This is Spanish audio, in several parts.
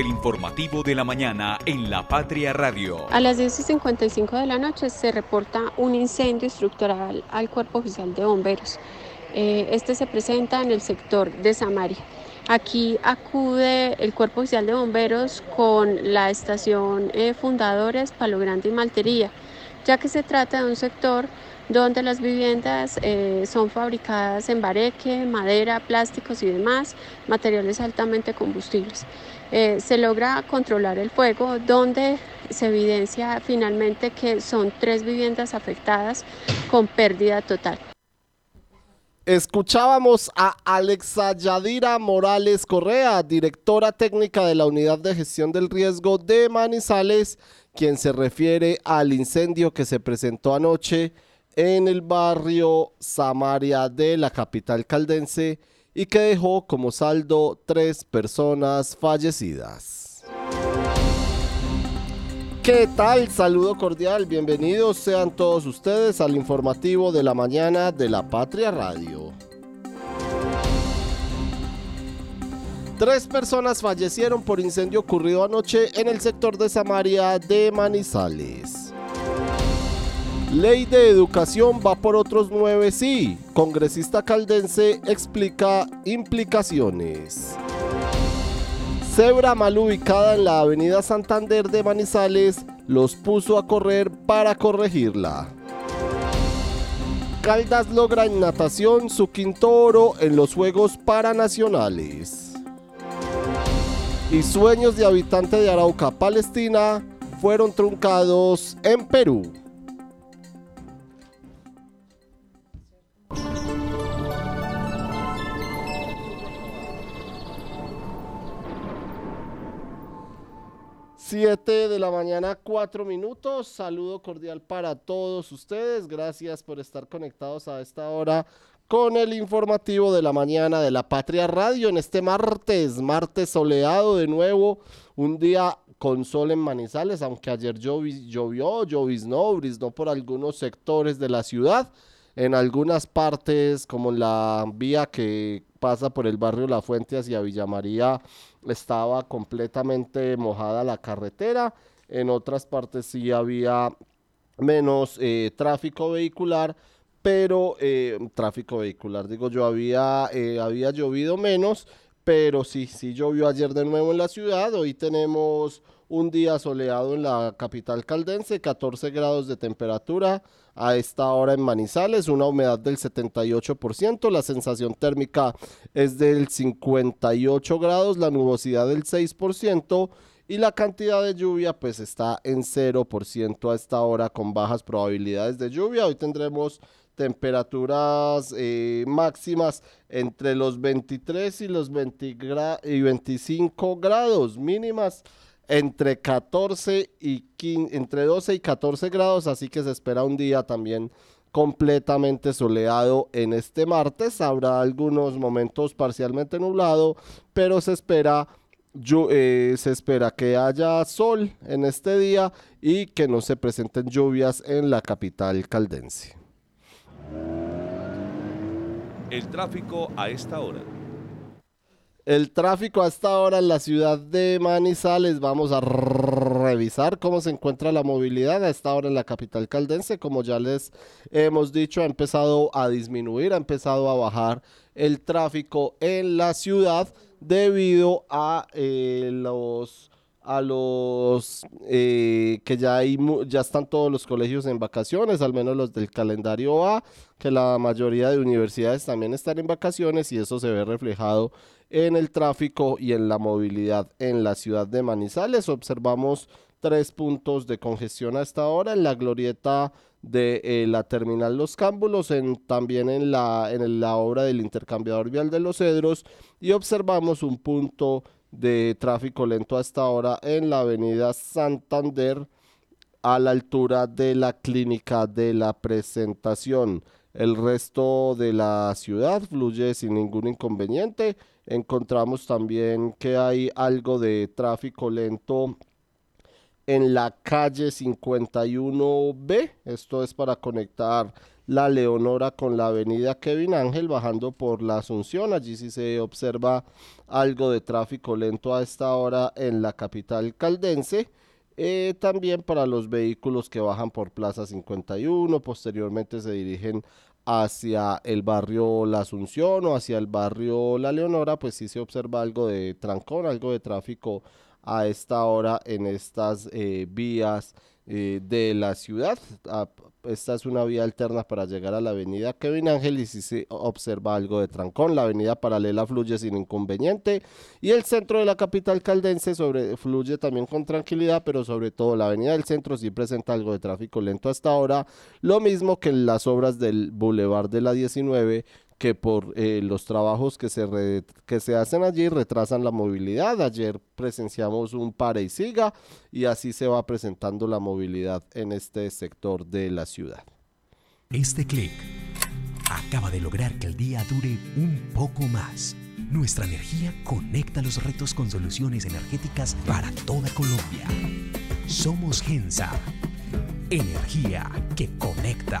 El informativo de la mañana en La Patria Radio. A las 10 y 55 de la noche se reporta un incendio estructural al Cuerpo Oficial de Bomberos. Eh, este se presenta en el sector de Samaria. Aquí acude el Cuerpo Oficial de Bomberos con la estación eh, Fundadores, Palo Grande y Maltería, ya que se trata de un sector donde las viviendas eh, son fabricadas en bareque, madera, plásticos y demás, materiales altamente combustibles. Eh, se logra controlar el fuego, donde se evidencia finalmente que son tres viviendas afectadas con pérdida total. Escuchábamos a Alexa Yadira Morales Correa, directora técnica de la Unidad de Gestión del Riesgo de Manizales, quien se refiere al incendio que se presentó anoche en el barrio Samaria de la capital caldense y que dejó como saldo tres personas fallecidas. ¿Qué tal? Saludo cordial, bienvenidos sean todos ustedes al informativo de la mañana de la Patria Radio. Tres personas fallecieron por incendio ocurrido anoche en el sector de Samaria de Manizales. Ley de educación va por otros nueve sí. Congresista caldense explica implicaciones. Cebra mal ubicada en la avenida Santander de Manizales los puso a correr para corregirla. Caldas logra en natación su quinto oro en los Juegos Paranacionales. Y sueños de habitante de Arauca, Palestina, fueron truncados en Perú. Siete de la mañana, cuatro minutos. Saludo cordial para todos ustedes. Gracias por estar conectados a esta hora con el informativo de la mañana de la Patria Radio en este martes, martes soleado de nuevo, un día con sol en Manizales, aunque ayer llovió, lloviznó, briznó por algunos sectores de la ciudad, en algunas partes como la vía que pasa por el barrio La Fuente hacia Villa María estaba completamente mojada la carretera, en otras partes sí había menos eh, tráfico vehicular, pero eh, tráfico vehicular, digo yo, había, eh, había llovido menos, pero sí, sí llovió ayer de nuevo en la ciudad, hoy tenemos un día soleado en la capital caldense, 14 grados de temperatura a esta hora en Manizales, una humedad del 78%, la sensación térmica es del 58 grados, la nubosidad del 6% y la cantidad de lluvia pues está en 0% a esta hora con bajas probabilidades de lluvia. Hoy tendremos temperaturas eh, máximas entre los 23 y los 20 y 25 grados mínimas entre 14 y 15, entre 12 y 14 grados, así que se espera un día también completamente soleado en este martes. Habrá algunos momentos parcialmente nublado, pero se espera eh, se espera que haya sol en este día y que no se presenten lluvias en la capital caldense. El tráfico a esta hora. El tráfico hasta ahora en la ciudad de Manizales. Vamos a revisar cómo se encuentra la movilidad a esta hora en la capital caldense. Como ya les hemos dicho, ha empezado a disminuir, ha empezado a bajar el tráfico en la ciudad debido a eh, los a los eh, que ya, hay, ya están todos los colegios en vacaciones, al menos los del calendario A, que la mayoría de universidades también están en vacaciones y eso se ve reflejado en el tráfico y en la movilidad en la ciudad de Manizales. Observamos tres puntos de congestión a esta hora en la glorieta de eh, la terminal Los Cámbulos, también en la, en la obra del intercambiador vial de los Cedros y observamos un punto de tráfico lento a esta hora en la avenida Santander a la altura de la clínica de la presentación. El resto de la ciudad fluye sin ningún inconveniente. Encontramos también que hay algo de tráfico lento en la calle 51B. Esto es para conectar la Leonora con la avenida Kevin Ángel bajando por la Asunción. Allí sí se observa algo de tráfico lento a esta hora en la capital caldense. Eh, también para los vehículos que bajan por Plaza 51, posteriormente se dirigen hacia el barrio La Asunción o hacia el barrio La Leonora, pues sí se observa algo de trancón, algo de tráfico a esta hora en estas eh, vías eh, de la ciudad. Ah, esta es una vía alterna para llegar a la avenida Kevin Ángel y si se observa algo de trancón, la avenida paralela fluye sin inconveniente y el centro de la capital caldense sobre, fluye también con tranquilidad, pero sobre todo la avenida del centro sí presenta algo de tráfico lento hasta ahora, lo mismo que en las obras del Boulevard de la 19 que por eh, los trabajos que se, que se hacen allí retrasan la movilidad. Ayer presenciamos un pare y siga y así se va presentando la movilidad en este sector de la ciudad. Este clic acaba de lograr que el día dure un poco más. Nuestra energía conecta los retos con soluciones energéticas para toda Colombia. Somos Gensa. Energía que conecta.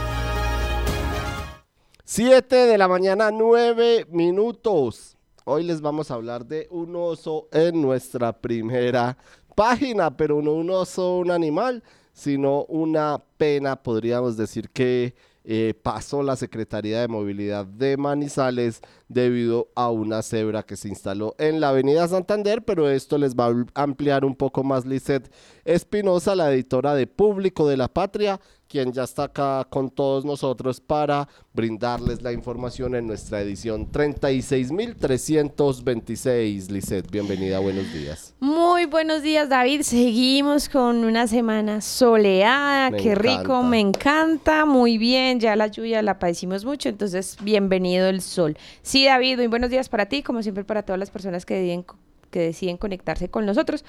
7 de la mañana, 9 minutos. Hoy les vamos a hablar de un oso en nuestra primera página, pero no un oso, un animal, sino una pena, podríamos decir que eh, pasó la Secretaría de Movilidad de Manizales debido a una cebra que se instaló en la Avenida Santander, pero esto les va a ampliar un poco más Lizeth Espinosa, la editora de Público de la Patria, quien ya está acá con todos nosotros para brindarles la información en nuestra edición 36.326. Lisette, bienvenida, buenos días. Muy buenos días, David. Seguimos con una semana soleada, qué rico, me encanta, muy bien, ya la lluvia la padecimos mucho, entonces bienvenido el sol. Sí, David, muy buenos días para ti, como siempre para todas las personas que deciden, que deciden conectarse con nosotros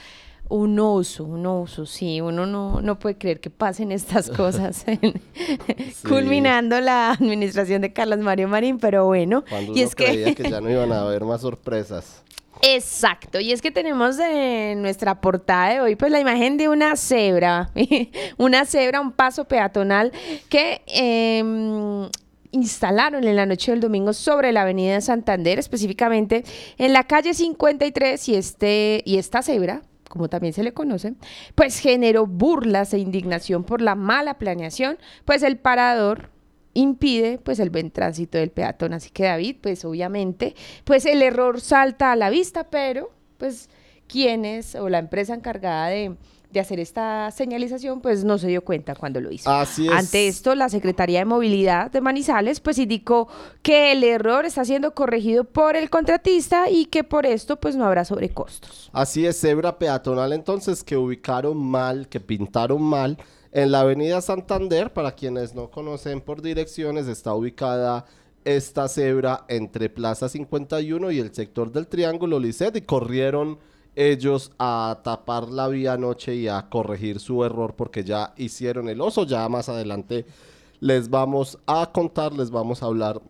un oso, un oso, sí, uno no, no puede creer que pasen estas cosas culminando la administración de Carlos Mario Marín, pero bueno. y es que... que ya no iban a haber más sorpresas. Exacto, y es que tenemos en nuestra portada de hoy pues la imagen de una cebra, una cebra, un paso peatonal que em, instalaron en la noche del domingo sobre la avenida Santander, específicamente en la calle 53 y, este, y esta cebra como también se le conoce, pues generó burlas e indignación por la mala planeación, pues el parador impide pues el buen tránsito del peatón. Así que David, pues obviamente, pues el error salta a la vista, pero pues quienes o la empresa encargada de de hacer esta señalización, pues no se dio cuenta cuando lo hizo. Así es. Ante esto, la Secretaría de Movilidad de Manizales, pues indicó que el error está siendo corregido por el contratista y que por esto, pues no habrá sobrecostos. Así es, cebra peatonal entonces que ubicaron mal, que pintaron mal. En la avenida Santander, para quienes no conocen por direcciones, está ubicada esta cebra entre Plaza 51 y el sector del Triángulo Lisset y corrieron ellos a tapar la vía anoche y a corregir su error porque ya hicieron el oso. Ya más adelante les vamos a contar, les vamos a hablar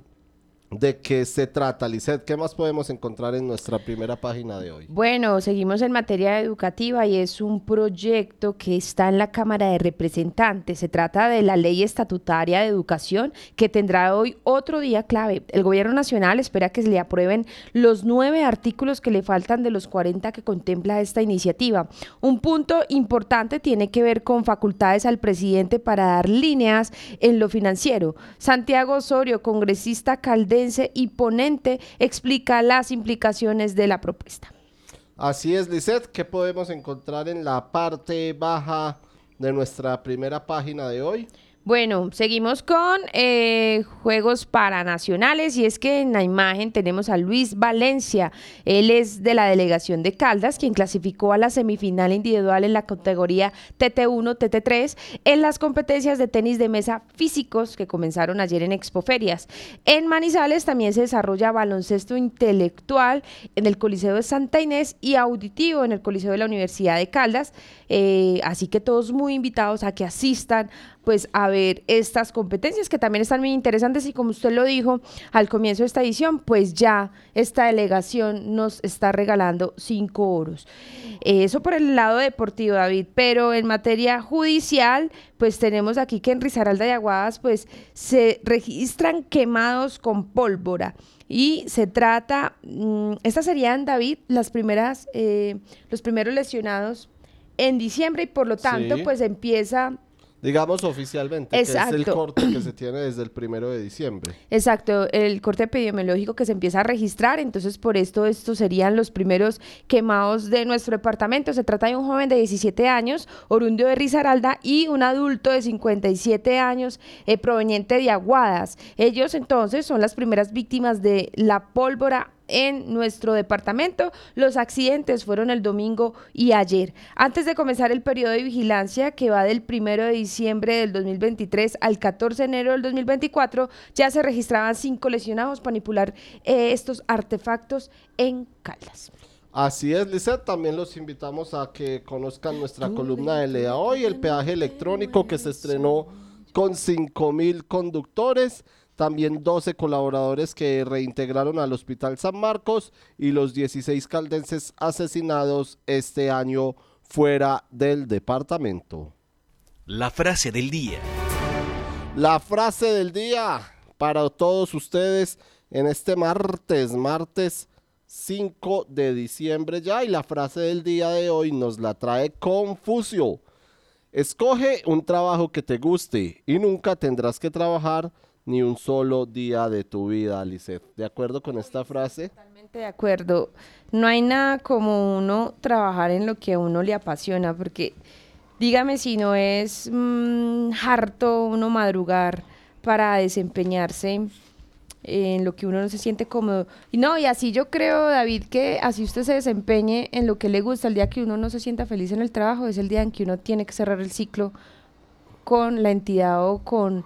¿De qué se trata, Lisette? ¿Qué más podemos encontrar en nuestra primera página de hoy? Bueno, seguimos en materia educativa y es un proyecto que está en la Cámara de Representantes. Se trata de la Ley Estatutaria de Educación que tendrá hoy otro día clave. El Gobierno Nacional espera que se le aprueben los nueve artículos que le faltan de los 40 que contempla esta iniciativa. Un punto importante tiene que ver con facultades al presidente para dar líneas en lo financiero. Santiago Osorio, congresista Calde y ponente explica las implicaciones de la propuesta. Así es, Lisette, ¿qué podemos encontrar en la parte baja de nuestra primera página de hoy? Bueno, seguimos con eh, Juegos Paranacionales y es que en la imagen tenemos a Luis Valencia. Él es de la delegación de Caldas, quien clasificó a la semifinal individual en la categoría TT1, TT3 en las competencias de tenis de mesa físicos que comenzaron ayer en Expoferias. En Manizales también se desarrolla baloncesto intelectual en el Coliseo de Santa Inés y auditivo en el Coliseo de la Universidad de Caldas. Eh, así que todos muy invitados a que asistan pues a ver estas competencias que también están muy interesantes y como usted lo dijo al comienzo de esta edición, pues ya esta delegación nos está regalando cinco oros. Eso por el lado deportivo, David, pero en materia judicial, pues tenemos aquí que en Risaralda y Aguadas, pues se registran quemados con pólvora. Y se trata, mm, estas serían, David, las primeras, eh, los primeros lesionados en diciembre y por lo tanto, pues empieza Digamos oficialmente, Exacto. que es el corte que se tiene desde el primero de diciembre. Exacto, el corte epidemiológico que se empieza a registrar, entonces por esto estos serían los primeros quemados de nuestro departamento. Se trata de un joven de 17 años, orundio de Risaralda, y un adulto de 57 años eh, proveniente de Aguadas. Ellos entonces son las primeras víctimas de la pólvora en nuestro departamento. Los accidentes fueron el domingo y ayer. Antes de comenzar el periodo de vigilancia que va del 1 de diciembre del 2023 al 14 de enero del 2024, ya se registraban cinco lesionados manipular eh, estos artefactos en Caldas. Así es, Lizeth. También los invitamos a que conozcan nuestra columna de Lea Hoy, el peaje electrónico que se estrenó con 5 mil conductores también 12 colaboradores que reintegraron al Hospital San Marcos y los 16 caldenses asesinados este año fuera del departamento. La frase del día. La frase del día para todos ustedes en este martes, martes 5 de diciembre ya y la frase del día de hoy nos la trae Confucio. Escoge un trabajo que te guste y nunca tendrás que trabajar ni un solo día de tu vida, Lisette. ¿De acuerdo con esta frase? Totalmente de acuerdo. No hay nada como uno trabajar en lo que a uno le apasiona, porque dígame si no es mm, harto uno madrugar para desempeñarse en lo que uno no se siente cómodo. Y no, y así yo creo, David, que así usted se desempeñe en lo que le gusta, el día que uno no se sienta feliz en el trabajo, es el día en que uno tiene que cerrar el ciclo con la entidad o con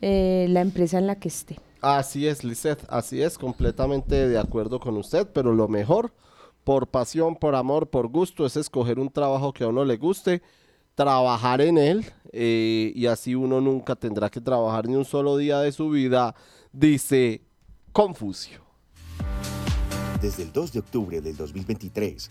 eh, la empresa en la que esté. Así es, Lisette, así es, completamente de acuerdo con usted, pero lo mejor, por pasión, por amor, por gusto, es escoger un trabajo que a uno le guste, trabajar en él eh, y así uno nunca tendrá que trabajar ni un solo día de su vida, dice Confucio. Desde el 2 de octubre del 2023,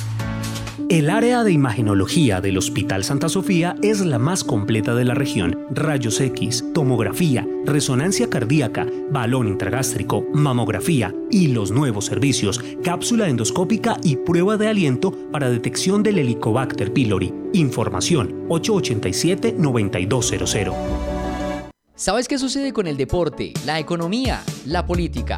El área de imagenología del Hospital Santa Sofía es la más completa de la región. Rayos X, tomografía, resonancia cardíaca, balón intragástrico, mamografía y los nuevos servicios, cápsula endoscópica y prueba de aliento para detección del Helicobacter pylori. Información 887-9200. ¿Sabes qué sucede con el deporte, la economía, la política,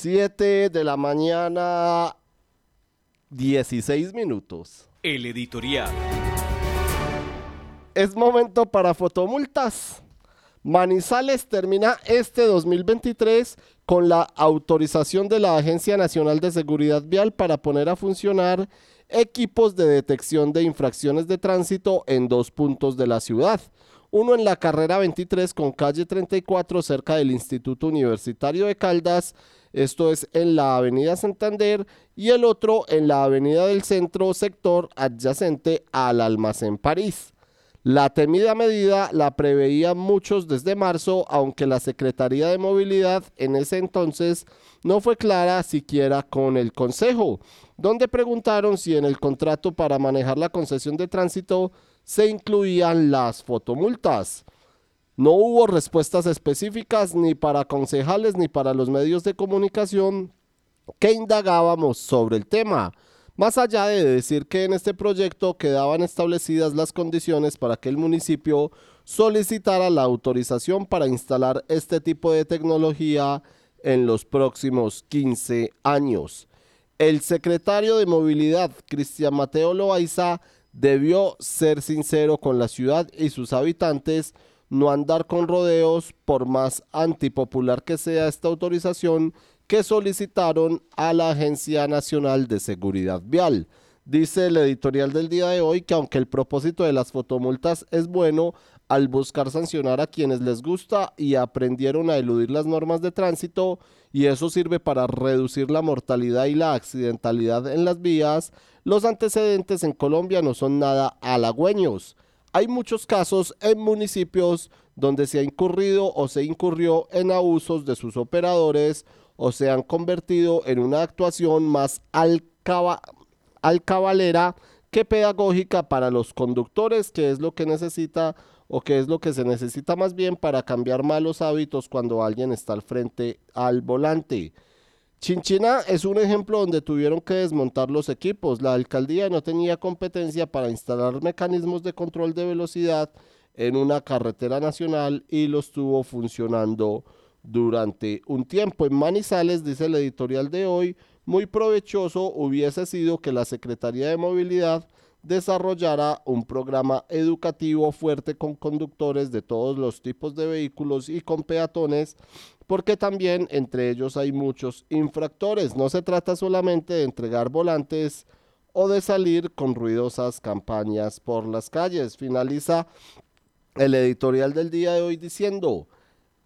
7 de la mañana, 16 minutos. El editorial. Es momento para fotomultas. Manizales termina este 2023 con la autorización de la Agencia Nacional de Seguridad Vial para poner a funcionar equipos de detección de infracciones de tránsito en dos puntos de la ciudad. Uno en la carrera 23 con calle 34 cerca del Instituto Universitario de Caldas, esto es en la Avenida Santander, y el otro en la Avenida del Centro, sector adyacente al Almacén París. La temida medida la preveían muchos desde marzo, aunque la Secretaría de Movilidad en ese entonces no fue clara siquiera con el Consejo, donde preguntaron si en el contrato para manejar la concesión de tránsito se incluían las fotomultas. No hubo respuestas específicas ni para concejales ni para los medios de comunicación que indagábamos sobre el tema. Más allá de decir que en este proyecto quedaban establecidas las condiciones para que el municipio solicitara la autorización para instalar este tipo de tecnología en los próximos 15 años. El secretario de Movilidad, Cristian Mateo Loaiza, debió ser sincero con la ciudad y sus habitantes, no andar con rodeos por más antipopular que sea esta autorización que solicitaron a la Agencia Nacional de Seguridad Vial. Dice el editorial del día de hoy que aunque el propósito de las fotomultas es bueno, al buscar sancionar a quienes les gusta y aprendieron a eludir las normas de tránsito, y eso sirve para reducir la mortalidad y la accidentalidad en las vías, los antecedentes en Colombia no son nada halagüeños. Hay muchos casos en municipios donde se ha incurrido o se incurrió en abusos de sus operadores o se han convertido en una actuación más alcabalera que pedagógica para los conductores, que es lo que necesita o que es lo que se necesita más bien para cambiar malos hábitos cuando alguien está al frente al volante. Chinchina es un ejemplo donde tuvieron que desmontar los equipos. La alcaldía no tenía competencia para instalar mecanismos de control de velocidad en una carretera nacional y los tuvo funcionando durante un tiempo. En Manizales, dice el editorial de hoy, muy provechoso hubiese sido que la Secretaría de Movilidad desarrollara un programa educativo fuerte con conductores de todos los tipos de vehículos y con peatones, porque también entre ellos hay muchos infractores. No se trata solamente de entregar volantes o de salir con ruidosas campañas por las calles. Finaliza el editorial del día de hoy diciendo,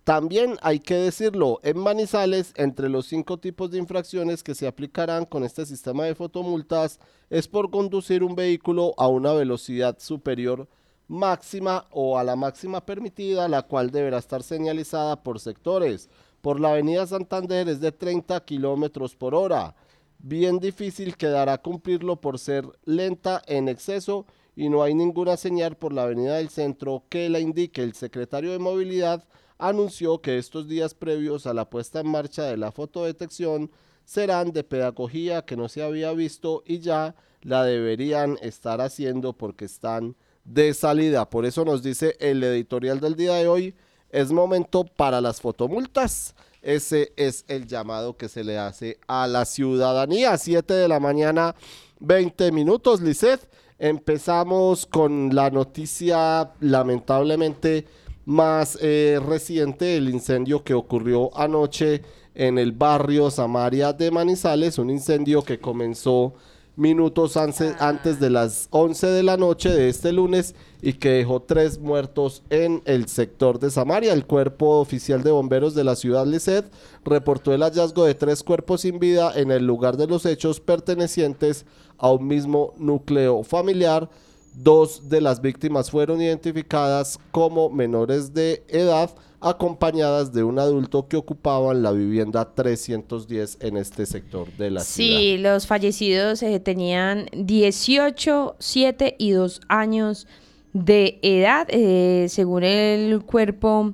también hay que decirlo, en Manizales, entre los cinco tipos de infracciones que se aplicarán con este sistema de fotomultas es por conducir un vehículo a una velocidad superior máxima o a la máxima permitida, la cual deberá estar señalizada por sectores. Por la avenida Santander es de 30 kilómetros por hora. Bien difícil quedará cumplirlo por ser lenta en exceso y no hay ninguna señal por la avenida del centro que la indique el secretario de movilidad anunció que estos días previos a la puesta en marcha de la fotodetección serán de pedagogía que no se había visto y ya la deberían estar haciendo porque están de salida. Por eso nos dice el editorial del día de hoy, es momento para las fotomultas. Ese es el llamado que se le hace a la ciudadanía. 7 de la mañana, 20 minutos, Lisset. Empezamos con la noticia lamentablemente más eh, reciente, el incendio que ocurrió anoche en el barrio Samaria de Manizales, un incendio que comenzó minutos antes de las 11 de la noche de este lunes y que dejó tres muertos en el sector de Samaria. El cuerpo oficial de bomberos de la ciudad Lisset reportó el hallazgo de tres cuerpos sin vida en el lugar de los hechos pertenecientes a un mismo núcleo familiar Dos de las víctimas fueron identificadas como menores de edad acompañadas de un adulto que ocupaban la vivienda 310 en este sector de la ciudad. Sí, los fallecidos eh, tenían 18, 7 y 2 años de edad, eh, según el cuerpo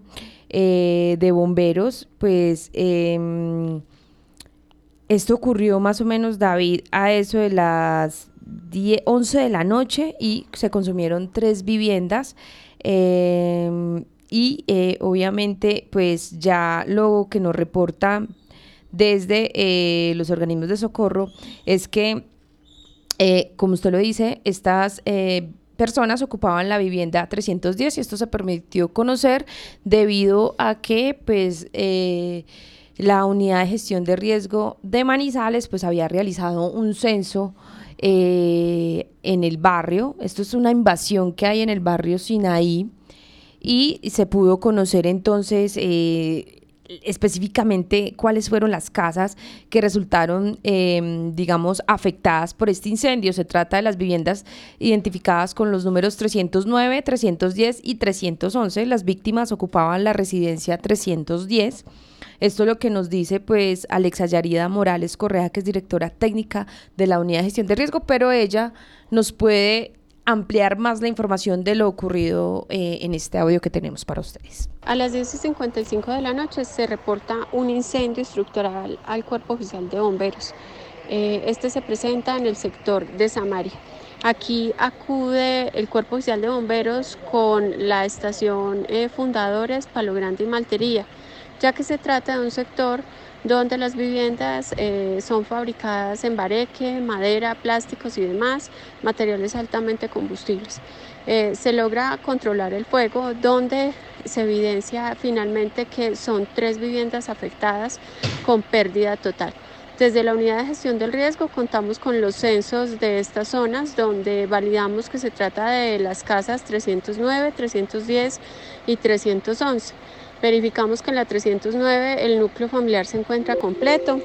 eh, de bomberos, pues em, esto ocurrió más o menos, David, a eso de las 11 de la noche y se consumieron tres viviendas. Em, y eh, obviamente, pues ya lo que nos reporta desde eh, los organismos de socorro es que, eh, como usted lo dice, estas personas ocupaban la vivienda 310 y esto se permitió conocer debido a que pues la unidad de gestión de riesgo de Manizales pues había realizado un censo en el barrio. Esto es una invasión que hay en el barrio Sinaí y se pudo conocer entonces específicamente cuáles fueron las casas que resultaron, em, digamos, afectadas por este incendio. Se trata de las viviendas identificadas con los números 309, 310 y 311. Las víctimas ocupaban la residencia 310. Esto es lo que nos dice pues Alexa Yarida Morales Correa, que es directora técnica de la Unidad de Gestión de Riesgo, pero ella nos puede ampliar más la información de lo ocurrido eh, en este audio que tenemos para ustedes. A las 10.55 de la noche se reporta un incendio estructural al Cuerpo Oficial de Bomberos. Eh, este se presenta en el sector de Samaria. Aquí acude el Cuerpo Oficial de Bomberos con la estación eh, Fundadores, Palo Grande y Maltería, ya que se trata de un sector donde las viviendas eh, son fabricadas en bareque, madera, plásticos y demás, materiales altamente combustibles. Eh, se logra controlar el fuego, donde se evidencia finalmente que son tres viviendas afectadas con pérdida total. Desde la unidad de gestión del riesgo contamos con los censos de estas zonas donde validamos que se trata de las casas 309, 310 y 311. Verificamos que en la 309 el núcleo familiar se encuentra completo.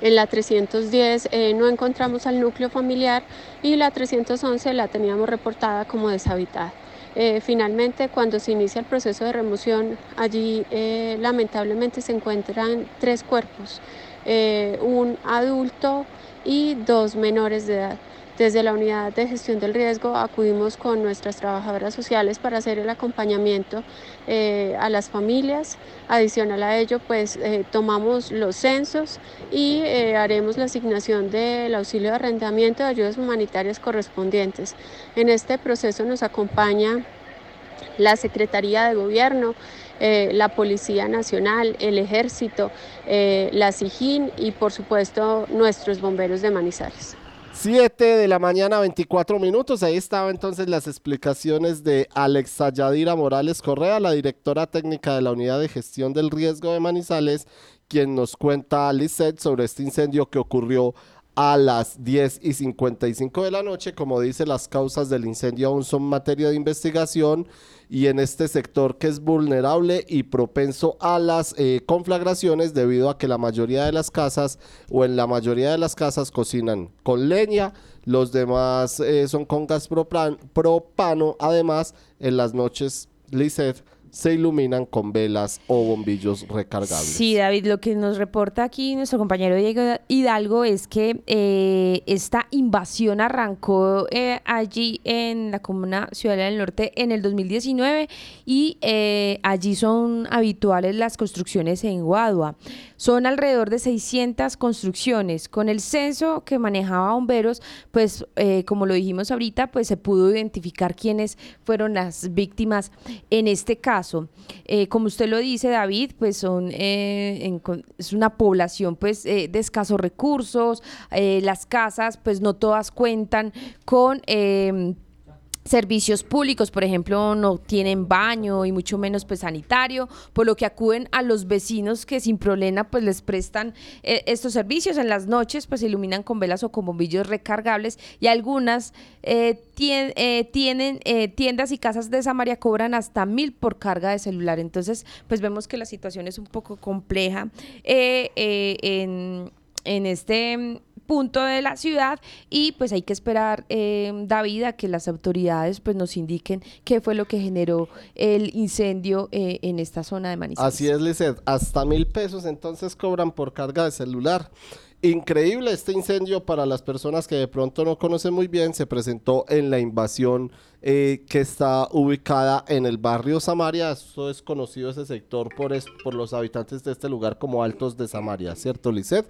En la 310 eh, no encontramos al núcleo familiar y la 311 la teníamos reportada como deshabitada. Eh, finalmente, cuando se inicia el proceso de remoción, allí eh, lamentablemente se encuentran tres cuerpos, un adulto y dos menores de edad. Desde la unidad de gestión del riesgo acudimos con nuestras trabajadoras sociales para hacer el acompañamiento eh, a las familias. Adicional a ello, pues eh, tomamos los censos y eh, haremos la asignación del auxilio de arrendamiento de ayudas humanitarias correspondientes. En este proceso nos acompaña la Secretaría de Gobierno, la Policía Nacional, el Ejército, la SIGIN y por supuesto nuestros bomberos de Manizales. 7 de la mañana, 24 minutos. Ahí estaban entonces las explicaciones de Alexa Yadira Morales Correa, la directora técnica de la Unidad de Gestión del Riesgo de Manizales, quien nos cuenta Lisset sobre este incendio que ocurrió a las 10 y 55 de la noche. Como dice, las causas del incendio aún son materia de investigación y en este sector que es vulnerable y propenso a las eh, conflagraciones debido a que la mayoría de las casas o en la mayoría de las casas cocinan con leña, los demás eh, son con gas propano, además en las noches, Lizeth, se iluminan con velas o bombillos recargables. Sí, David, lo que nos reporta aquí nuestro compañero Diego Hidalgo es que eh, esta invasión arrancó eh, allí en la comuna Ciudad del Norte en el 2019 y eh, allí son habituales las construcciones en Guadua. Son alrededor de 600 construcciones. Con el censo que manejaba bomberos, pues como lo dijimos ahorita, pues se pudo identificar quiénes fueron las víctimas en este caso eh, como usted lo dice, David, pues son eh, es una población pues eh, de escasos recursos, las casas pues no todas cuentan con em, servicios públicos, por ejemplo, no tienen baño y mucho menos pues sanitario, por lo que acuden a los vecinos que sin problema pues les prestan eh, estos servicios. En las noches pues se iluminan con velas o con bombillos recargables y algunas eh, eh, tienen tiendas y casas de Samaria cobran hasta mil por carga de celular. Entonces pues vemos que la situación es un poco compleja en, en este punto de la ciudad y pues hay que esperar, eh, David, a que las autoridades pues nos indiquen qué fue lo que generó el incendio eh, en esta zona de Manizales. Así es, Lizeth, hasta mil pesos entonces cobran por carga de celular. Increíble este incendio para las personas que de pronto no conocen muy bien, se presentó en la invasión eh, que está ubicada en el barrio Samaria. Esto es conocido ese sector por, por los habitantes de este lugar como Altos de Samaria, ¿cierto, Lizeth?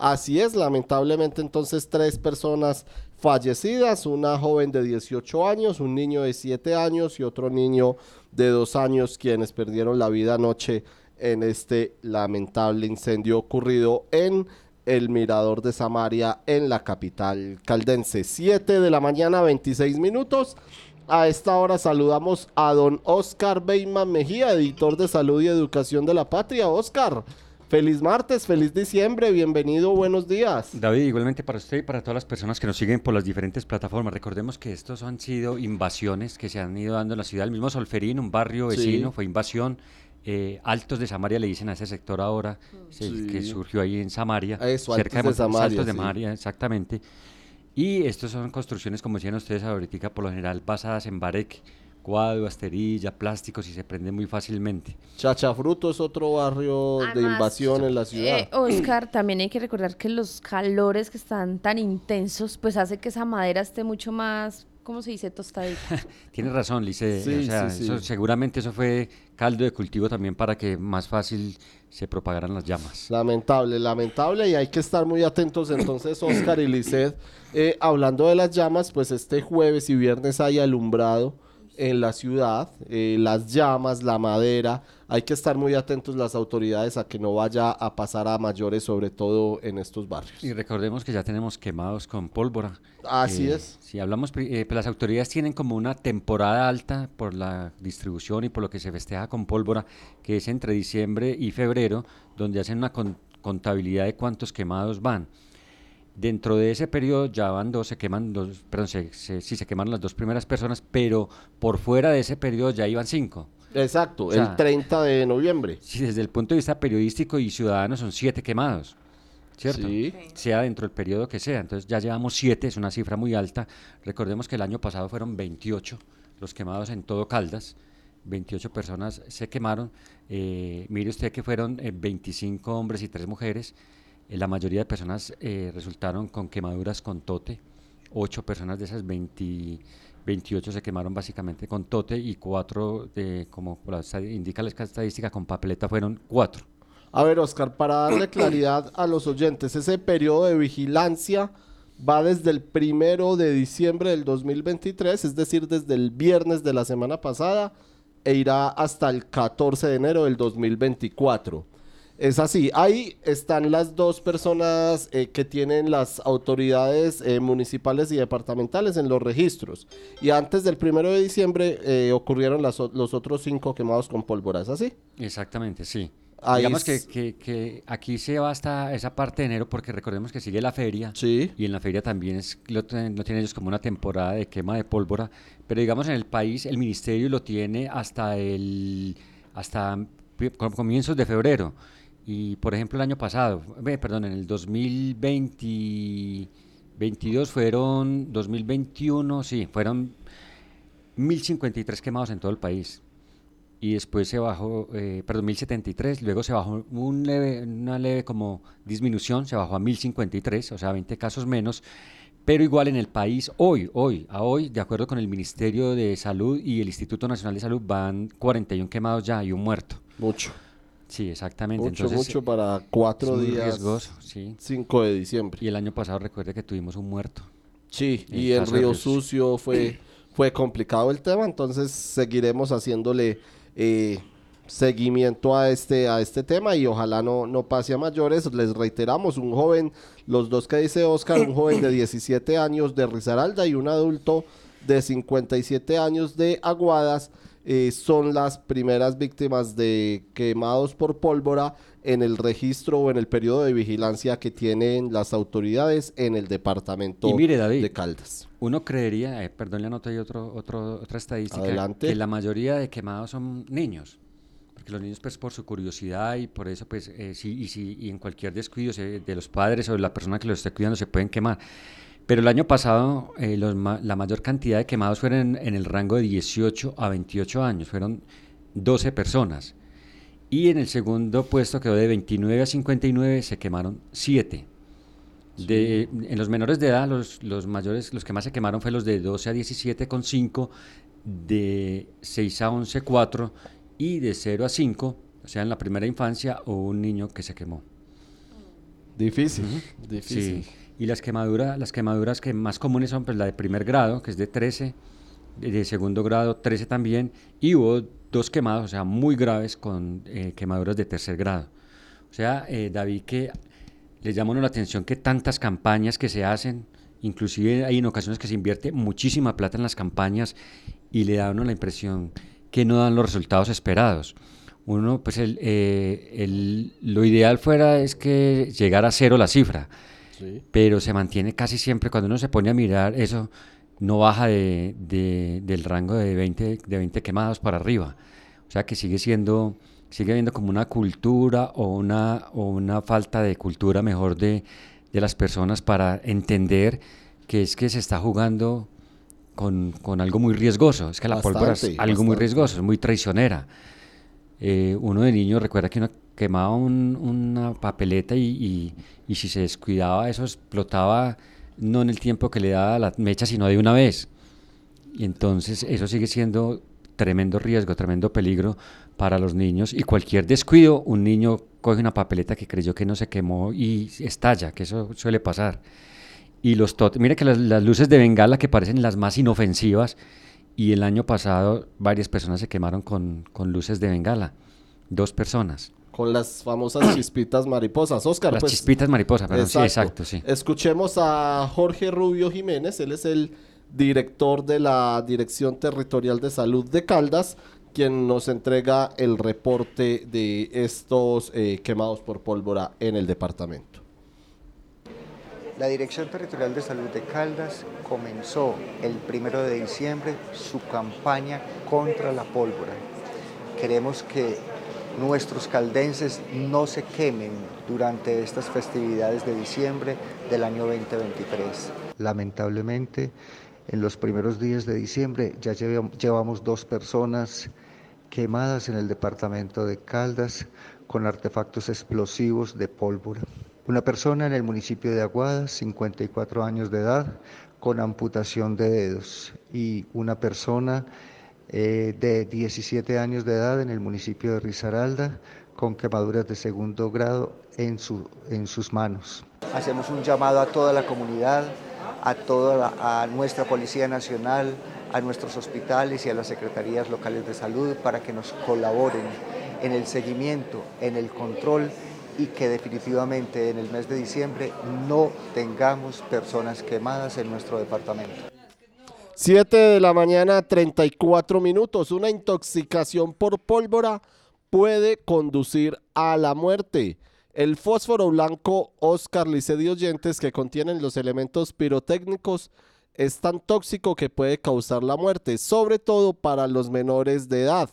Así es, lamentablemente entonces tres personas fallecidas, una joven de 18 años, un niño de 7 años y otro niño de 2 años quienes perdieron la vida anoche en este lamentable incendio ocurrido en el Mirador de Samaria en la capital caldense. 7 de la mañana, 26 minutos. A esta hora saludamos a don Oscar Beyman Mejía, editor de Salud y Educación de la Patria. Oscar, feliz martes, feliz diciembre, bienvenido, buenos días. David, igualmente para usted y para todas las personas que nos siguen por las diferentes plataformas. Recordemos que estos han sido invasiones que se han ido dando en la ciudad. El mismo Solferín, un barrio vecino, Sí. fue invasión. Eh, Altos de Samaria le dicen a ese sector ahora, se- que Sí. surgió ahí en Samaria. Eso, cerca Altos de Montes Samaria, Altos de sí. Samaria, exactamente. Y estos son construcciones, como decían ustedes ahorita, por lo general basadas en bareque, cuadro, asterilla, plásticos y se prenden muy fácilmente. Chachafruto es otro barrio de invasión en la ciudad. Eh, Oscar, también hay que recordar que los calores que están tan intensos, pues hace que esa madera esté mucho más, ¿cómo se dice? Tostadita. Tienes razón, Lice. Sí, o sea, sí, eso- sí. seguramente eso fue caldo de cultivo también para que más fácil se propagaran las llamas. Lamentable, lamentable y hay que estar muy atentos entonces Oscar y Lisset. Eh, hablando de las llamas, pues este jueves y viernes hay alumbrado en la ciudad, eh, las llamas, la madera, hay que estar muy atentos las autoridades a que no vaya a pasar a mayores, sobre todo en estos barrios. Y recordemos que ya tenemos quemados con pólvora. Así Eh, es. Si hablamos, eh, las autoridades tienen como una temporada alta por la distribución y por lo que se festeja con pólvora, que es entre diciembre y febrero, donde hacen una con- contabilidad de cuántos quemados van. Dentro de ese periodo ya van dos, se queman dos, perdón, se, se- sí se quemaron las dos primeras personas, pero por fuera de ese periodo ya iban cinco. Exacto, O sea, el 30 de noviembre. Sí, desde el punto de vista periodístico y ciudadano son siete quemados, ¿cierto? Sí. Sea dentro del periodo que sea. Entonces ya llevamos siete, es una cifra muy alta. Recordemos que el año pasado fueron 28 los quemados en todo Caldas. 28 personas se quemaron. Eh, mire usted que fueron eh, 25 hombres y 3 mujeres. Eh, la mayoría de personas eh, resultaron con quemaduras con tote. 8 personas de esas 20 28 se quemaron básicamente con tote y 4, como la estad- indica la estadística, con papeleta fueron 4. A ver, Oscar, para darle claridad a los oyentes, ese periodo de vigilancia va desde el primero de diciembre del 2023, es decir, desde el viernes de la semana pasada, e irá hasta el 14 de enero del 2024. Es así, ahí están las dos personas eh, que tienen las autoridades eh, municipales y departamentales en los registros. Y antes del primero de diciembre eh, ocurrieron las los otros cinco quemados con pólvora, ¿es así? Exactamente, sí. Ahí Digamos que, es- que- que aquí se va hasta esa parte de enero porque recordemos que sigue la feria Sí. y en la feria también es, lo, tienen- lo tienen ellos como una temporada de quema de pólvora, pero digamos en el país el ministerio lo tiene hasta el hasta com- comienzos de febrero y por ejemplo el año pasado, perdón, en el 2022 fueron 2021, sí, fueron 1053 quemados en todo el país y después se bajó, eh, perdón, 1073, luego se bajó un leve, una leve como disminución, se bajó a 1053, o sea, 20 casos menos, pero igual en el país hoy, hoy, a hoy, de acuerdo con el Ministerio de Salud y el Instituto Nacional de Salud, van 41 quemados ya y un muerto. Mucho. Sí, exactamente. Mucho, Entonces, mucho para cuatro es muy días. riesgoso, sí. 5 de diciembre. Y el año pasado recuerde que tuvimos un muerto. Sí, En y de Río. Sucio fue, fue complicado el tema, entonces seguiremos haciéndole eh, seguimiento a este, a este tema y ojalá no, no pase a mayores. Les reiteramos, un joven, los dos que dice Oscar, un joven de 17 años de Risaralda y un adulto de 57 años de Aguadas, eh, son las primeras víctimas de quemados por pólvora en el registro o en el periodo de vigilancia que tienen las autoridades en el departamento Y mire, David, de Caldas. Uno creería, eh, perdón, le anoto ahí otro, otro, otra estadística, Adelante. que la mayoría de quemados son niños. Porque los niños, pues, por su curiosidad y por eso, pues, eh, sí, y, sí, y en cualquier descuido se- de los padres o de la persona que los esté cuidando se pueden quemar. Pero el año pasado, eh, los ma- la mayor cantidad de quemados fueron en, en el rango de 18 a 28 años, fueron 12 personas. Y en el segundo puesto quedó de 29 a 59, se quemaron 7. De, en los menores de edad, los, los mayores, los que más se quemaron fue los de 12 a 17 con 5, de 6 a 11 4 y de 0 a 5, o sea, en la primera infancia, o un niño que se quemó. Difícil, difícil. Sí. Y las quemaduras, las quemaduras que más comunes son pues la de primer grado, que es de 13, de, segundo grado 13 también, y hubo dos quemados, o sea, muy graves con eh, quemaduras de tercer grado. O sea, eh, David, que le llama la atención que tantas campañas que se hacen, inclusive hay en ocasiones que se invierte muchísima plata en las campañas y le da uno la impresión que no dan los resultados esperados. Uno, pues el, el, lo ideal fuera es que llegara a cero la cifra, pero se mantiene casi siempre, cuando uno se pone a mirar eso, no baja de, del rango de 20, de 20 quemados para arriba. O sea que sigue siendo, sigue habiendo como una cultura o una, o una falta de cultura mejor de, de las personas para entender que es que se está jugando con, con algo muy riesgoso. Es que la pólvora es algo muy riesgoso, es muy traicionera. Eh, uno de niño recuerda que uno quemaba una papeleta y, si se descuidaba eso explotaba no en el tiempo que le da la mecha, sino de una vez. Y entonces eso sigue siendo tremendo riesgo, tremendo peligro para los niños. Y cualquier descuido, un niño coge una papeleta que creyó que no se quemó y estalla, que eso suele pasar. Y los mire que las, las luces de bengala que parecen las más inofensivas, y el año pasado varias personas se quemaron con, con luces de bengala, dos personas con las famosas chispitas mariposas. Oscar, las pues, chispitas mariposas, perdón, exacto. sí, exacto, sí. Escuchemos a Jorge Rubio Jiménez, él es el director de la Dirección Territorial de Salud de Caldas, quien nos entrega el reporte de estos eh, quemados por pólvora en el departamento. La Dirección Territorial de Salud de Caldas comenzó el primero de diciembre su campaña contra la pólvora. Queremos que nuestros caldenses no se quemen durante estas festividades de diciembre del año 2023. Lamentablemente, en los primeros días de diciembre ya llevamos dos personas quemadas en el departamento de Caldas con artefactos explosivos de pólvora. Una persona en el municipio de Aguadas, 54 años de edad, con amputación de dedos y una persona eh, de 17 años de edad en el municipio de Risaralda con quemaduras de segundo grado en, su, en sus manos. Hacemos un llamado a toda la comunidad, a toda a nuestra Policía Nacional, a nuestros hospitales y a las secretarías locales de salud para que nos colaboren en el seguimiento, en el control y que definitivamente en el mes de diciembre no tengamos personas quemadas en nuestro departamento. 7 de la mañana, 34 minutos. Una intoxicación por pólvora puede conducir a la muerte. El fósforo blanco Oscar Licedi oyentes que contienen los elementos pirotécnicos es tan tóxico que puede causar la muerte, sobre todo para los menores de edad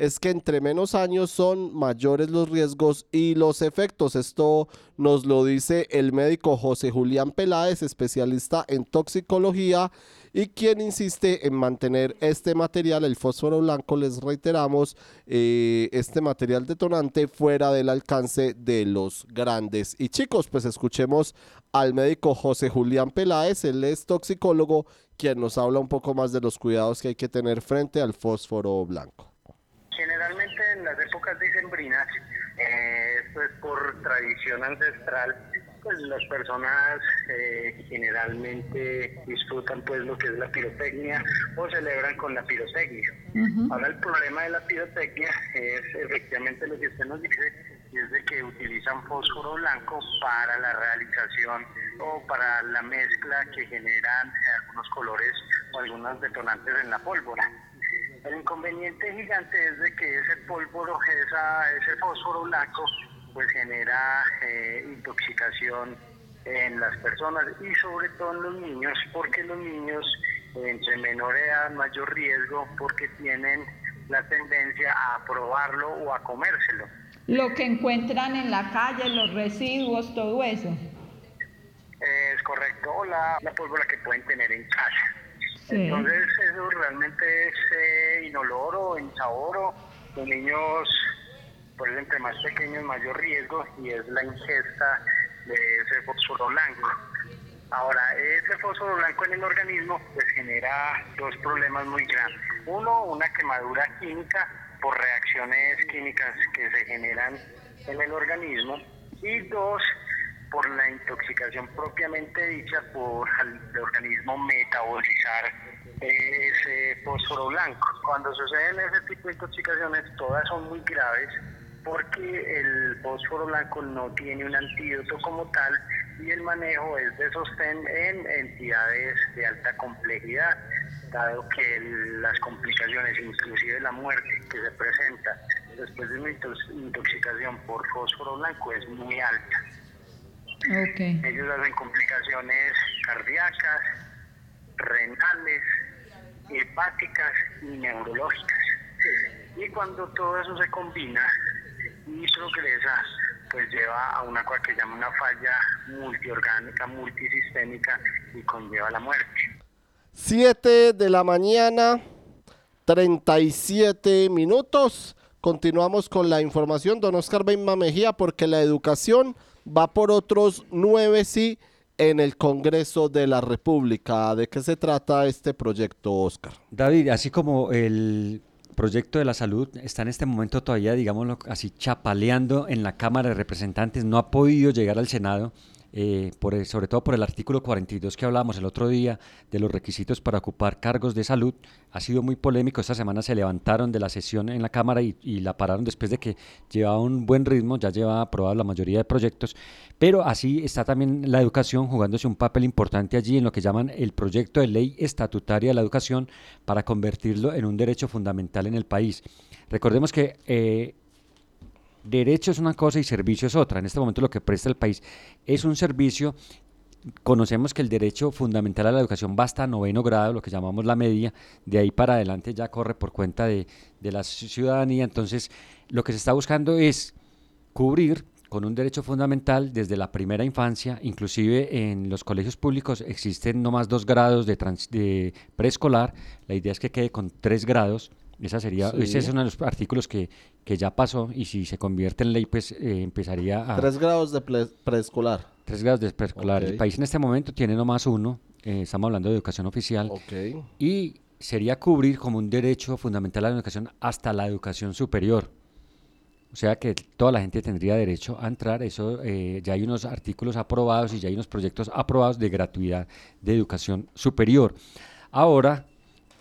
es que entre menos años son mayores los riesgos y los efectos. Esto nos lo dice el médico José Julián Peláez, especialista en toxicología y quien insiste en mantener este material, el fósforo blanco, les reiteramos, eh, este material detonante fuera del alcance de los grandes. Y chicos, pues escuchemos al médico José Julián Peláez, él es toxicólogo, quien nos habla un poco más de los cuidados que hay que tener frente al fósforo blanco generalmente en las épocas dicembrinas, eh, esto es por tradición ancestral, pues las personas eh, generalmente disfrutan pues lo que es la pirotecnia o celebran con la pirotecnia. Ahora el problema de la pirotecnia es efectivamente lo que usted nos dice, es de que utilizan fósforo blanco para la realización o para la mezcla que generan algunos colores o algunos detonantes en la pólvora. El inconveniente gigante es de que ese polvo, esa, ese fósforo blanco, pues genera eh, intoxicación en las personas y sobre todo en los niños, porque los niños entre menor edad mayor riesgo porque tienen la tendencia a probarlo o a comérselo. Lo que encuentran en la calle, los residuos, todo eso. Es correcto, o la, la pólvora que pueden tener en casa. Entonces eso realmente es eh, inoloro, insaboro. Los niños, por ejemplo, entre más pequeños, mayor riesgo y es la ingesta de ese fósforo blanco. Ahora, ese fósforo blanco en el organismo pues genera dos problemas muy grandes. Uno, una quemadura química por reacciones químicas que se generan en el organismo. Y dos, por la intoxicación propiamente dicha por el organismo metabolizar ese fósforo blanco. cuando suceden ese tipo de intoxicaciones, todas son muy graves porque el fósforo blanco no tiene un antídoto como tal y el manejo es de sostén en entidades de alta complejidad, dado que las complicaciones, inclusive la muerte que se presenta después de una intoxicación por fósforo blanco es muy alta. Ellos hacen complicaciones cardíacas, renales, hepáticas y neurológicas. Y cuando todo eso se combina y progresa, pues lleva a una cosa que llama una falla multiorgánica, multisistémica y conlleva la muerte. 7 de la mañana, 37 minutos. Continuamos con la información, don Oscar Beima Mejía, porque la educación va por otros nueve sí en el Congreso de la República. ¿De qué se trata este proyecto, Oscar? David, así como el proyecto de la salud está en este momento todavía, digámoslo así, chapaleando en la Cámara de Representantes, no ha podido llegar al Senado. Eh, por sobre todo por el artículo 42 que hablábamos el otro día de los requisitos para ocupar cargos de salud, ha sido muy polémico. Esta semana se levantaron de la sesión en la Cámara y, la pararon después de que llevaba un buen ritmo, ya llevaba aprobado la mayoría de proyectos, pero así está también la educación jugándose un papel importante allí en lo que llaman el proyecto de ley estatutaria de la educación para convertirlo en un derecho fundamental en el país. Recordemos que eh, Derecho es una cosa y servicio es otra. En este momento lo que presta el país es un servicio. Conocemos que el derecho fundamental a la educación va hasta noveno grado, lo que llamamos la media. De ahí para adelante ya corre por cuenta de, de la ciudadanía. Entonces, lo que se está buscando es cubrir con un derecho fundamental desde la primera infancia, inclusive en los colegios públicos existen no más dos grados de, de preescolar, la idea es que quede con tres grados, esa sería, ese es uno de los artículos que, que, ya pasó y si se convierte en ley, pues eh, empezaría a... Tres grados de preescolar. Tres grados de preescolar. El país en este momento tiene nomás uno, eh, estamos hablando de educación oficial. Y sería cubrir como un derecho fundamental a la educación hasta la educación superior. O sea que toda la gente tendría derecho a entrar. Eso eh, ya hay unos artículos aprobados y ya hay unos proyectos aprobados de gratuidad de educación superior. Ahora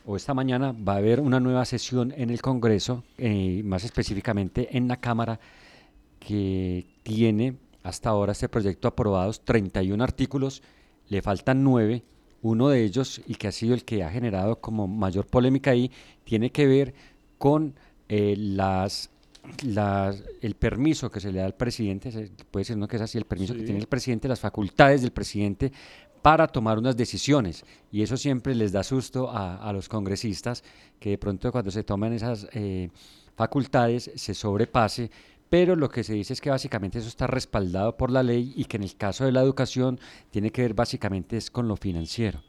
o esta mañana va a haber una nueva sesión en el Congreso, eh, más específicamente en la Cámara, que tiene hasta ahora este proyecto aprobados 31 artículos, le faltan 9, uno de ellos, y que ha sido el que ha generado como mayor polémica ahí, tiene que ver con eh, las el permiso que se le da al presidente, puede ser no que es así, el permiso que tiene el presidente, las facultades del presidente para tomar unas decisiones. Y eso siempre les da susto a, los congresistas, que de pronto cuando se toman esas eh, facultades se sobrepase, pero lo que se dice es que básicamente eso está respaldado por la ley y que en el caso de la educación tiene que ver básicamente es con lo financiero.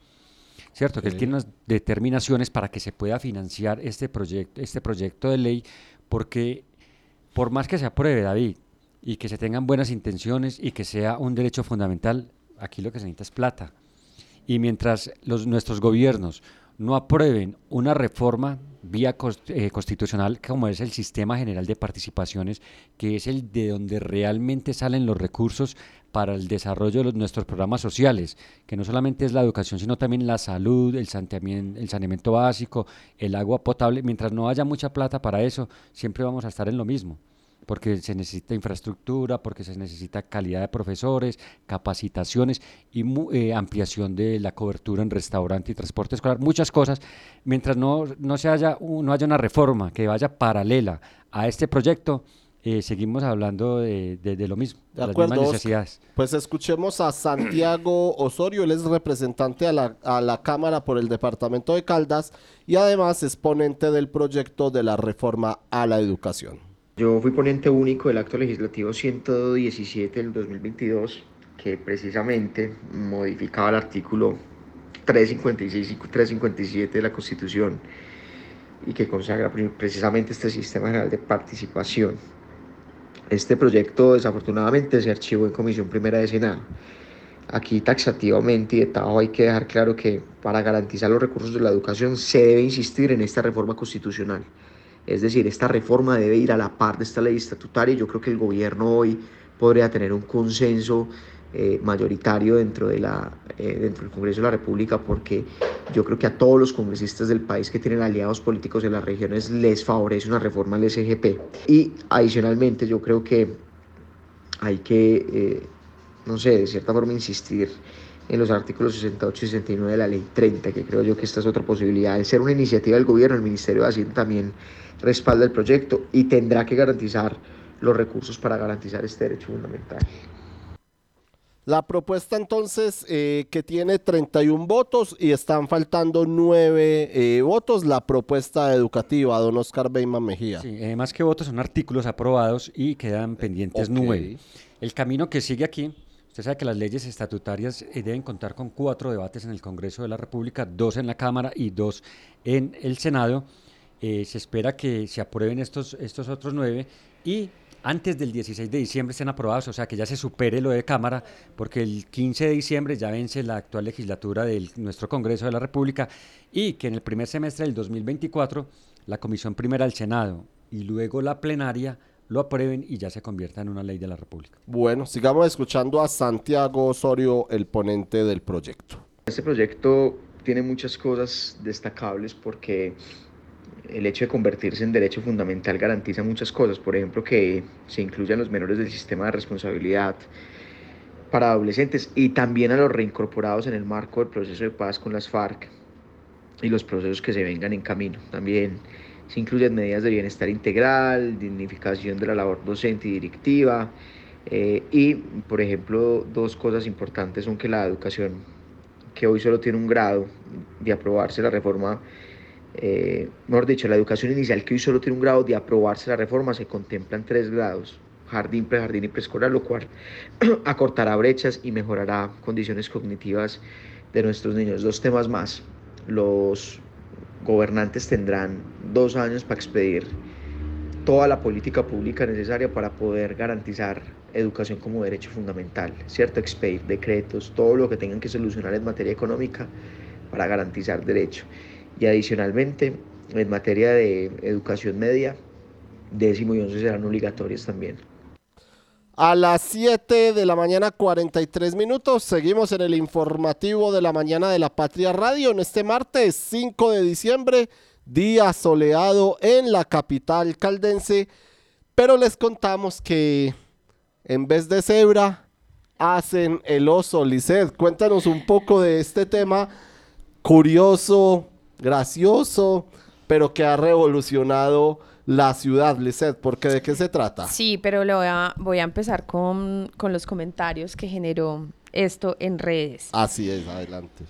¿Cierto? Que él tiene unas determinaciones para que se pueda financiar este proyecto, este proyecto de ley, porque por más que se apruebe, David, y que se tengan buenas intenciones y que sea un derecho fundamental, aquí lo que se necesita es plata. Y mientras los, nuestros gobiernos no aprueben una reforma vía eh, constitucional como es el sistema general de participaciones, que es el de donde realmente salen los recursos para el desarrollo de nuestros programas sociales, que no solamente es la educación, sino también la salud, el saneamiento, el saneamiento básico, el agua potable. Mientras no haya mucha plata para eso, siempre vamos a estar en lo mismo porque se necesita infraestructura, porque se necesita calidad de profesores, capacitaciones y eh, ampliación de la cobertura en restaurante y transporte escolar, muchas cosas, mientras no, no, se haya, no haya una reforma que vaya paralela a este proyecto, eh, seguimos hablando de, lo mismo, de, las mismas necesidades. Pues escuchemos a Santiago Osorio, él es representante a la, a la Cámara por el Departamento de Caldas y además es ponente del proyecto de la reforma a la educación. Yo fui ponente único del acto legislativo 117 del 2022, que precisamente modificaba el artículo 356 y 357 de la Constitución y que consagra precisamente este sistema general de participación. Este proyecto desafortunadamente se archivó en Comisión Primera de Senado. Aquí taxativamente y de hay que dejar claro que para garantizar los recursos de la educación se debe insistir en esta reforma constitucional. Es decir, esta reforma debe ir a la par de esta ley estatutaria yo creo que el gobierno hoy podría tener un consenso eh, mayoritario dentro, de la, eh, dentro del Congreso de la República porque yo creo que a todos los congresistas del país que tienen aliados políticos en las regiones les favorece una reforma al SGP. Y adicionalmente yo creo que hay que, eh, no sé, de cierta forma insistir en los artículos 68 y 69 de la ley 30, que creo yo que esta es otra posibilidad. De ser una iniciativa del gobierno, el Ministerio de Hacienda también respalda el proyecto y tendrá que garantizar los recursos para garantizar este derecho fundamental. La propuesta entonces eh, que tiene 31 votos y están faltando 9 eh, votos, la propuesta educativa, don Oscar Beyman Mejía. Sí, eh, más que votos son artículos aprobados y quedan pendientes Ok. 9. El camino que sigue aquí, usted sabe que las leyes estatutarias eh, deben contar con cuatro debates en el Congreso de la República, dos en la Cámara y dos en el Senado. Eh, se espera que se aprueben estos, estos otros nueve y antes del 16 de diciembre estén aprobados, o sea que ya se supere lo de Cámara, porque el 15 de diciembre ya vence la actual legislatura de nuestro Congreso de la República y que en el primer semestre del 2024 la Comisión Primera del Senado y luego la plenaria lo aprueben y ya se convierta en una ley de la República. Bueno, sigamos escuchando a Santiago Osorio, el ponente del proyecto. Este proyecto tiene muchas cosas destacables porque el hecho de convertirse en derecho fundamental garantiza muchas cosas. Por ejemplo, que se incluyan los menores del sistema de responsabilidad para adolescentes y también a los reincorporados en el marco del proceso de paz con las FARC y los procesos que se vengan en camino. También se incluyen medidas de bienestar integral, dignificación de la labor docente y directiva. eh, y, por ejemplo, dos cosas importantes son que la educación, que hoy solo tiene un grado de aprobarse la reforma, eh, mejor dicho, la educación inicial que hoy solo tiene un grado de aprobarse la reforma, se contemplan tres grados, jardín, prejardín y preescolar, lo cual acortará brechas y mejorará condiciones cognitivas de nuestros niños. Dos temas más. Los gobernantes tendrán dos años para expedir toda la política pública necesaria para poder garantizar educación como derecho fundamental, ¿cierto? Expedir decretos, todo lo que tengan que solucionar en materia económica para garantizar derecho. Y adicionalmente, en materia de educación media, décimo y once serán obligatorias también. A las 7 de la mañana 43 minutos seguimos en el informativo de la mañana de la Patria Radio en este martes 5 de diciembre, día soleado en la capital caldense, pero les contamos que en vez de cebra hacen el oso. Lisset, cuéntanos un poco de este tema curioso, gracioso, pero que ha revolucionado la ciudad, Lisset, porque ¿de qué se trata? Sí, pero lo voy a, voy a empezar con, con los comentarios que generó esto en redes. Así es, adelante.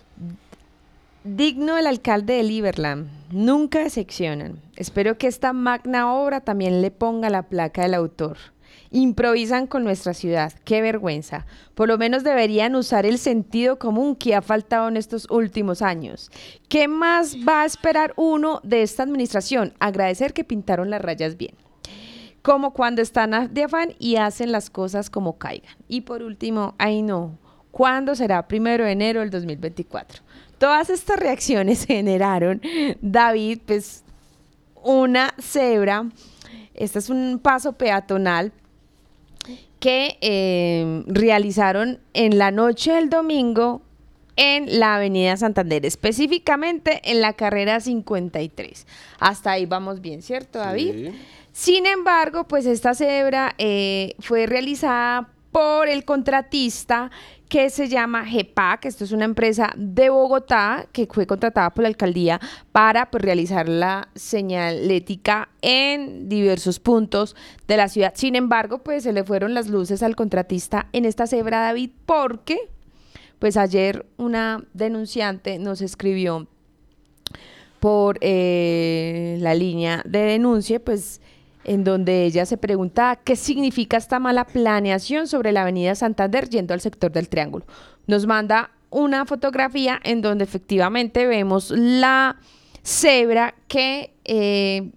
Digno el alcalde de Liberland. Nunca decepcionan. Espero que esta magna obra también le ponga la placa del autor. Improvisan con nuestra ciudad. Qué vergüenza. Por lo menos deberían usar el sentido común que ha faltado en estos últimos años. ¿Qué más va a esperar uno de esta administración? Agradecer que pintaron las rayas bien como cuando están de afán y hacen las cosas como caigan. Y por último, ay no, ¿cuándo será primero de enero del 2024? Todas estas reacciones generaron, David, pues una cebra, este es un paso peatonal que eh, realizaron en la noche del domingo en la Avenida Santander, específicamente en la carrera 53. Hasta ahí vamos bien, ¿cierto, David? Sin embargo, pues esta cebra eh, fue realizada por el contratista que se llama GEPAC, esto es una empresa de Bogotá que fue contratada por la alcaldía para pues, realizar la señalética en diversos puntos de la ciudad. Sin embargo, pues se le fueron las luces al contratista en esta cebra, David, porque pues ayer una denunciante nos escribió por eh, la línea de denuncia, pues en donde ella se preguntaba qué significa esta mala planeación sobre la avenida Santander yendo al sector del Triángulo. Nos manda una fotografía en donde efectivamente vemos la cebra que eh,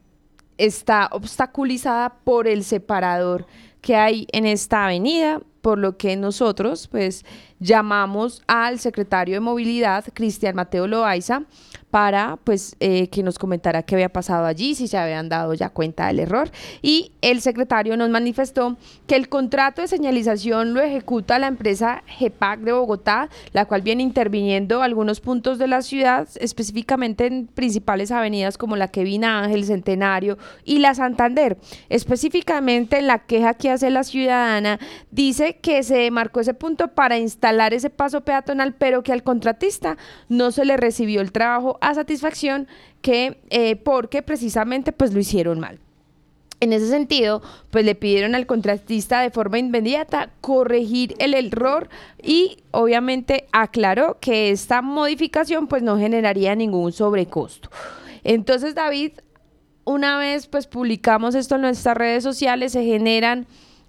está obstaculizada por el separador que hay en esta avenida, por lo que nosotros pues llamamos al secretario de Movilidad, Cristian Mateo Loaiza, para pues eh, que nos comentara qué había pasado allí, si se habían dado ya cuenta del error. Y el secretario nos manifestó que el contrato de señalización lo ejecuta la empresa GEPAC de Bogotá, la cual viene interviniendo algunos puntos de la ciudad, específicamente en principales avenidas como la Kevin Ángel, Centenario y la Santander. Específicamente en la queja que hace la ciudadana, dice que se marcó ese punto para instalar ese paso peatonal, pero que al contratista no se le recibió el trabajo a satisfacción que eh, porque precisamente pues lo hicieron mal. En ese sentido, pues le pidieron al contratista de forma inmediata corregir el error y obviamente aclaró que esta modificación pues no generaría ningún sobrecosto. Entonces, David, una vez pues publicamos esto en nuestras redes sociales, se generan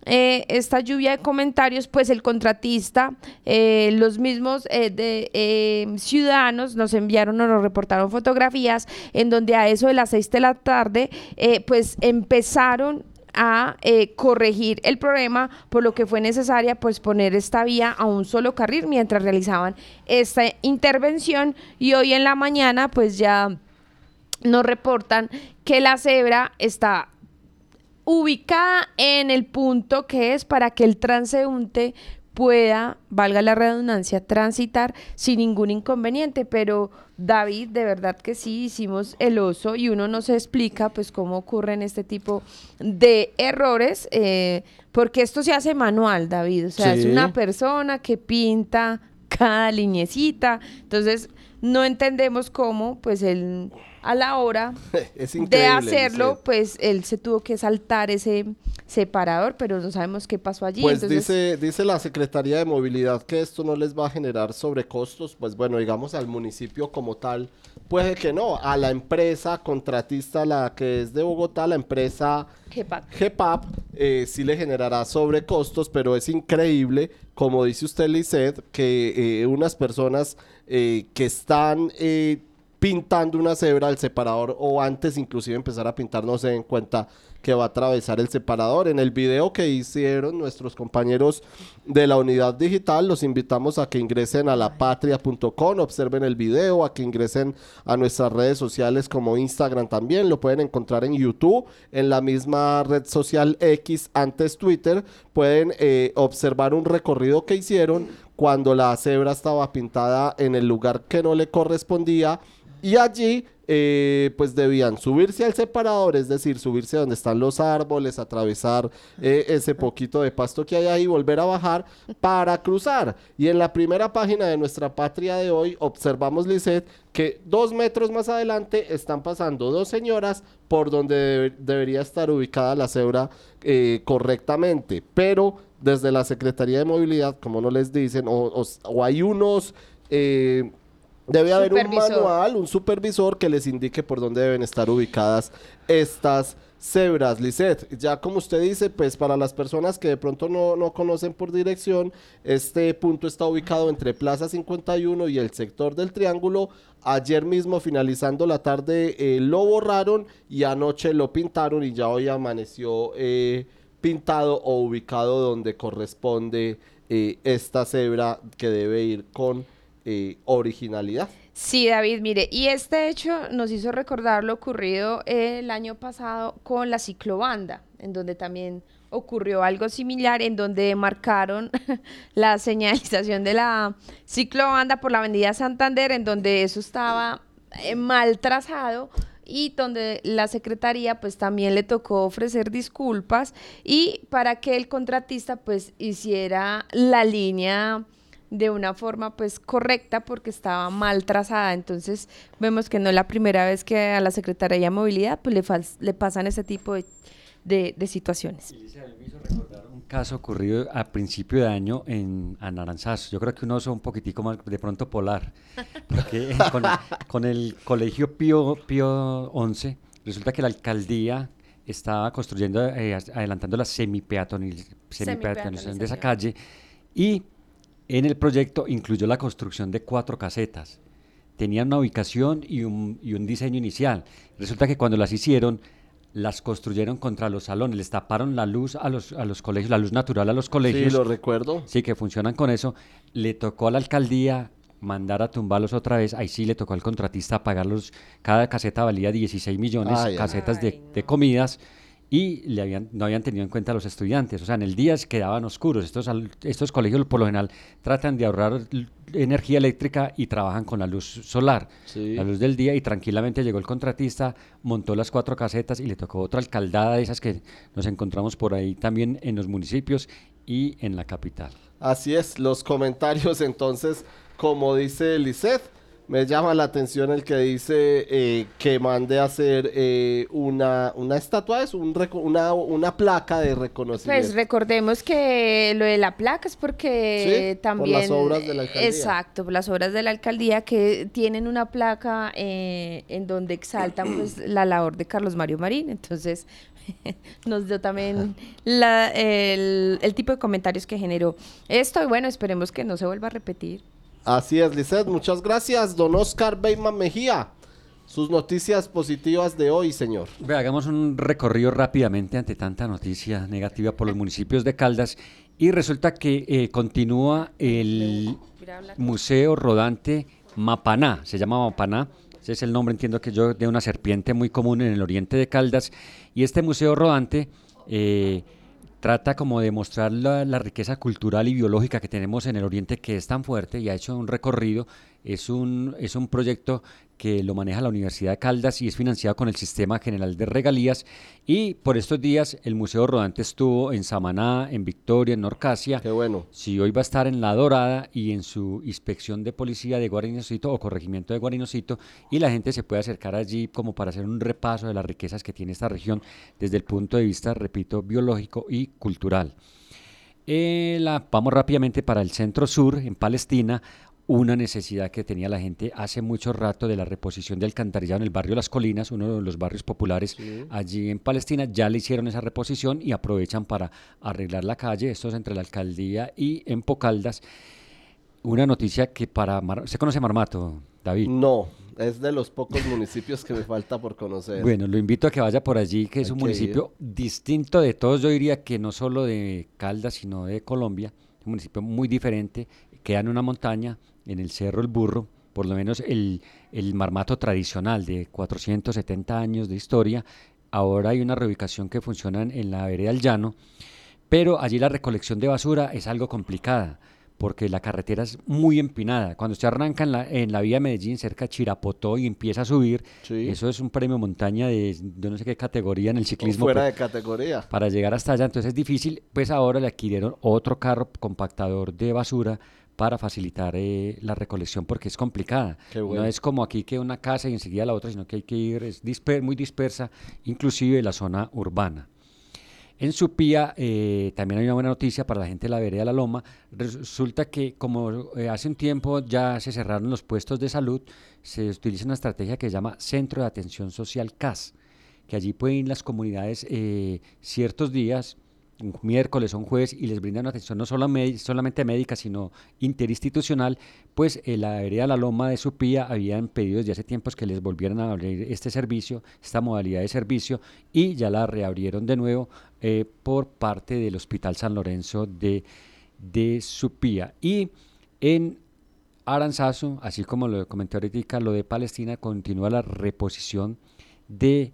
eh, esta lluvia de comentarios, pues el contratista, eh, los mismos eh, ciudadanos nos enviaron o nos reportaron fotografías en donde a eso de las seis de la tarde, pues empezaron a corregir el problema, por lo que fue necesaria pues poner esta vía a un solo carril mientras realizaban esta intervención. Y hoy en la mañana pues ya nos reportan que la cebra está ubicada en el punto que es para que el transeúnte pueda, valga la redundancia, transitar sin ningún inconveniente. Pero David, de verdad que sí, hicimos el oso y uno no se explica pues cómo ocurren este tipo de errores, eh, porque esto se hace manual, David. O sea, es una persona que pinta cada lineecita. Entonces, no entendemos cómo pues el a la hora de hacerlo, pues él se tuvo que saltar ese separador, pero no sabemos qué pasó allí. Pues dice, dice la Secretaría de Movilidad que esto no les va a generar sobrecostos, pues bueno, digamos al municipio como tal, puede que no, a la empresa contratista, la que es de Bogotá, la empresa GEPAP, eh, sí le generará sobrecostos, pero es increíble, como dice usted, Lizeth, que eh, unas personas eh, que están pintando una cebra al separador o antes inclusive empezar a pintar no se den cuenta que va a atravesar el separador. En el video que hicieron nuestros compañeros de la unidad digital, los invitamos a que ingresen a lapatria.com, observen el video, a que ingresen a nuestras redes sociales como Instagram también, lo pueden encontrar en YouTube, en la misma red social X, antes Twitter, pueden eh, observar un recorrido que hicieron cuando la cebra estaba pintada en el lugar que no le correspondía y allí, eh, pues debían subirse al separador, es decir, subirse donde están los árboles, atravesar eh, ese poquito de pasto que hay ahí, volver a bajar para cruzar. Y en la primera página de nuestra patria de hoy observamos, Lisset, que dos metros más adelante están pasando dos señoras por donde debería estar ubicada la cebra eh, correctamente. Pero desde la Secretaría de Movilidad, como no les dicen, o, o hay unos... Debe haber un manual, un supervisor que les indique por dónde deben estar ubicadas estas cebras, Lisset. Ya como usted dice, pues para las personas que de pronto no, no, conocen por dirección, este punto está ubicado entre Plaza 51 y el sector del Triángulo. Ayer mismo, finalizando la tarde, eh, lo borraron y anoche lo pintaron y ya hoy amaneció eh, pintado o ubicado donde corresponde eh, esta cebra que debe ir con eh, originalidad. Sí, David, mire, y este hecho nos hizo recordar lo ocurrido el año pasado con la ciclobanda, en donde también ocurrió algo similar, en donde marcaron la señalización de la ciclobanda por la avenida Santander, en donde eso estaba eh, mal trazado y donde la secretaría pues también le tocó ofrecer disculpas y para que el contratista pues hiciera la línea de una forma pues correcta porque estaba mal trazada. Entonces vemos que no es la primera vez que a la Secretaría de Movilidad pues le, le pasan ese tipo de, de, situaciones. un caso ocurrido a principio de año en Anaranzazo. Yo creo que uno es un poquitico más de pronto polar, porque con, el Colegio Pío, Pío 11 resulta que la alcaldía estaba construyendo, eh, adelantando la semipeatonización de esa calle y en el proyecto incluyó la construcción de cuatro casetas. Tenían una ubicación y un, y un diseño inicial. Resulta que cuando las hicieron, las construyeron contra los salones, les taparon la luz a los, a los colegios, la luz natural a los colegios. Sí, lo recuerdo. Sí, que funcionan con eso. Le tocó a la alcaldía mandar a tumbarlos otra vez. Ahí sí le tocó al contratista pagarlos. Cada caseta valía 16 millones, Ay, ay, casetas de comidas. Y le habían, no habían tenido en cuenta a los estudiantes. O sea, en el día quedaban oscuros. Estos, estos colegios por lo general tratan de ahorrar energía eléctrica y trabajan con la luz solar, Sí. la luz del día. Y tranquilamente llegó el contratista, montó las cuatro casetas y le tocó otra alcaldada de esas que nos encontramos por ahí también en los municipios y en la capital. Así es, los comentarios entonces, como dice Lisset, me llama la atención el que dice eh, que mande a hacer eh, una, una estatua, es un una, una placa de reconocimiento. Pues recordemos que lo de la placa es porque Sí, por también... las obras de la alcaldía. Exacto, por las obras de la alcaldía que tienen una placa eh, en donde exaltan pues la labor de Carlos Mario Marín. Entonces nos dio también la- el, el tipo de comentarios que generó esto y bueno, esperemos que no se vuelva a repetir. Así es, Lisset, muchas gracias. Don Oscar Beyman Mejía, sus noticias positivas de hoy, señor. Ve, hagamos un recorrido rápidamente ante tanta noticia negativa por los municipios de Caldas y resulta que eh, continúa el Museo Rodante Mapaná, se llama Mapaná, ese es el nombre, entiendo que yo, de una serpiente muy común en el oriente de Caldas y este Museo Rodante eh, trata como de mostrar la, la riqueza cultural y biológica que tenemos en el Oriente que es tan fuerte y ha hecho un recorrido. Es un, es un proyecto que lo maneja la Universidad de Caldas y es financiado con el Sistema General de Regalías. Y por estos días el Museo Rodante estuvo en Samaná, en Victoria, en Norcasia. Qué bueno. Si hoy va a estar en La Dorada y en su inspección de policía de Guarinocito o corregimiento de Guarinocito y la gente se puede acercar allí como para hacer un repaso de las riquezas que tiene esta región desde el punto de vista, repito, biológico y cultural. Eh, la- vamos rápidamente para el centro sur, en Palestina, una necesidad que tenía la gente hace mucho rato de la reposición de alcantarillado en el barrio Las Colinas, uno de los barrios populares allí en Palestina. Ya le hicieron esa reposición y aprovechan para arreglar la calle. Esto es entre la alcaldía y en Pocaldas. Una noticia que para... Mar- ¿Se conoce Marmato, David? No, es de los pocos municipios que me falta por conocer. Bueno, lo invito a que vaya por allí, que es Hay un que municipio distinto de todos, yo diría que no solo de Caldas, sino de Colombia, un municipio muy diferente, queda en una montaña, en el Cerro El Burro, por lo menos el, el marmato tradicional de 470 años de historia, ahora hay una reubicación que funciona en, la vereda del llano, pero allí la recolección de basura es algo complicada porque la carretera es muy empinada. Cuando usted arranca en la, en la vía Medellín, cerca de Chirapotó, y empieza a subir, Sí. eso es un premio montaña de, de no sé qué categoría en el O ciclismo. fuera pues, de categoría. para llegar hasta allá, entonces es difícil. Pues ahora le adquirieron otro carro compactador de basura para facilitar eh, la recolección porque es complicada. Bueno. No es como aquí que una casa y enseguida la otra, sino que hay que ir, es disper- muy dispersa, inclusive la zona urbana. En Supía eh, también hay una buena noticia para la gente de la vereda la Loma. Resulta que como eh, hace un tiempo ya se cerraron los puestos de salud, se utiliza una estrategia que se llama Centro de Atención Social CAS, que allí pueden ir las comunidades ciertos días, un miércoles o un jueves, y les brindan atención no mé- solamente médica, sino interinstitucional, pues en la vereda de la Loma de Supía habían pedido desde hace tiempos que les volvieran a abrir este servicio, esta modalidad de servicio, y ya la reabrieron de nuevo eh, por parte del Hospital San Lorenzo de, de Supía. Y en Aranzazu, así como lo comenté ahorita, lo de Palestina, continúa la reposición de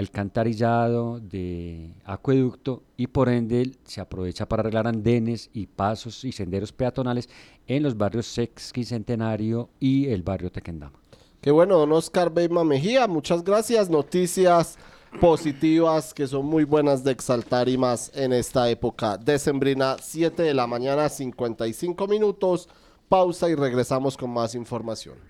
alcantarillado, de acueducto y por ende se aprovecha para arreglar andenes y pasos y senderos peatonales en los barrios Sexqui Centenario y el barrio Tequendama. Qué bueno, don Oscar Beyma Mejía, muchas gracias. Noticias positivas que son muy buenas de exaltar y más en esta época decembrina, 7 de la mañana, 55 minutos. Pausa y regresamos con más información.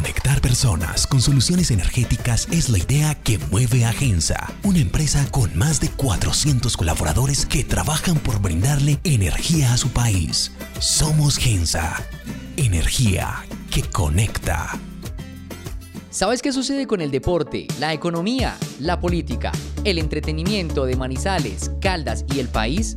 Conectar personas con soluciones energéticas es la idea que mueve a Gensa, una empresa con más de 400 colaboradores que trabajan por brindarle energía a su país. Somos Gensa, energía que conecta. ¿Sabes qué sucede con el deporte, la economía, la política, el entretenimiento de Manizales, Caldas y el país?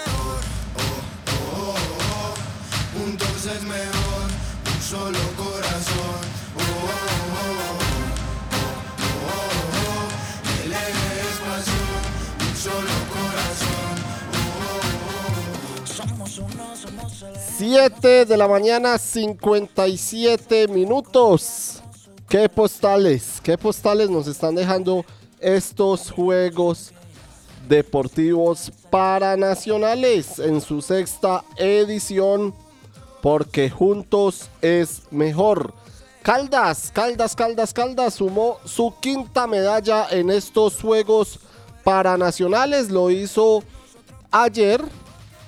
Juntos es mejor, un solo corazón. Oh, oh. El eje es pasión, un solo corazón. Somos uno, somos el 7 de la mañana, 57 minutos. ¿Qué postales? ¿Qué postales nos están dejando estos juegos deportivos paranacionales en su sexta edición? Porque juntos es mejor. Caldas, Caldas, Caldas, Caldas sumó su quinta medalla en estos Juegos Paranacionales. Lo hizo ayer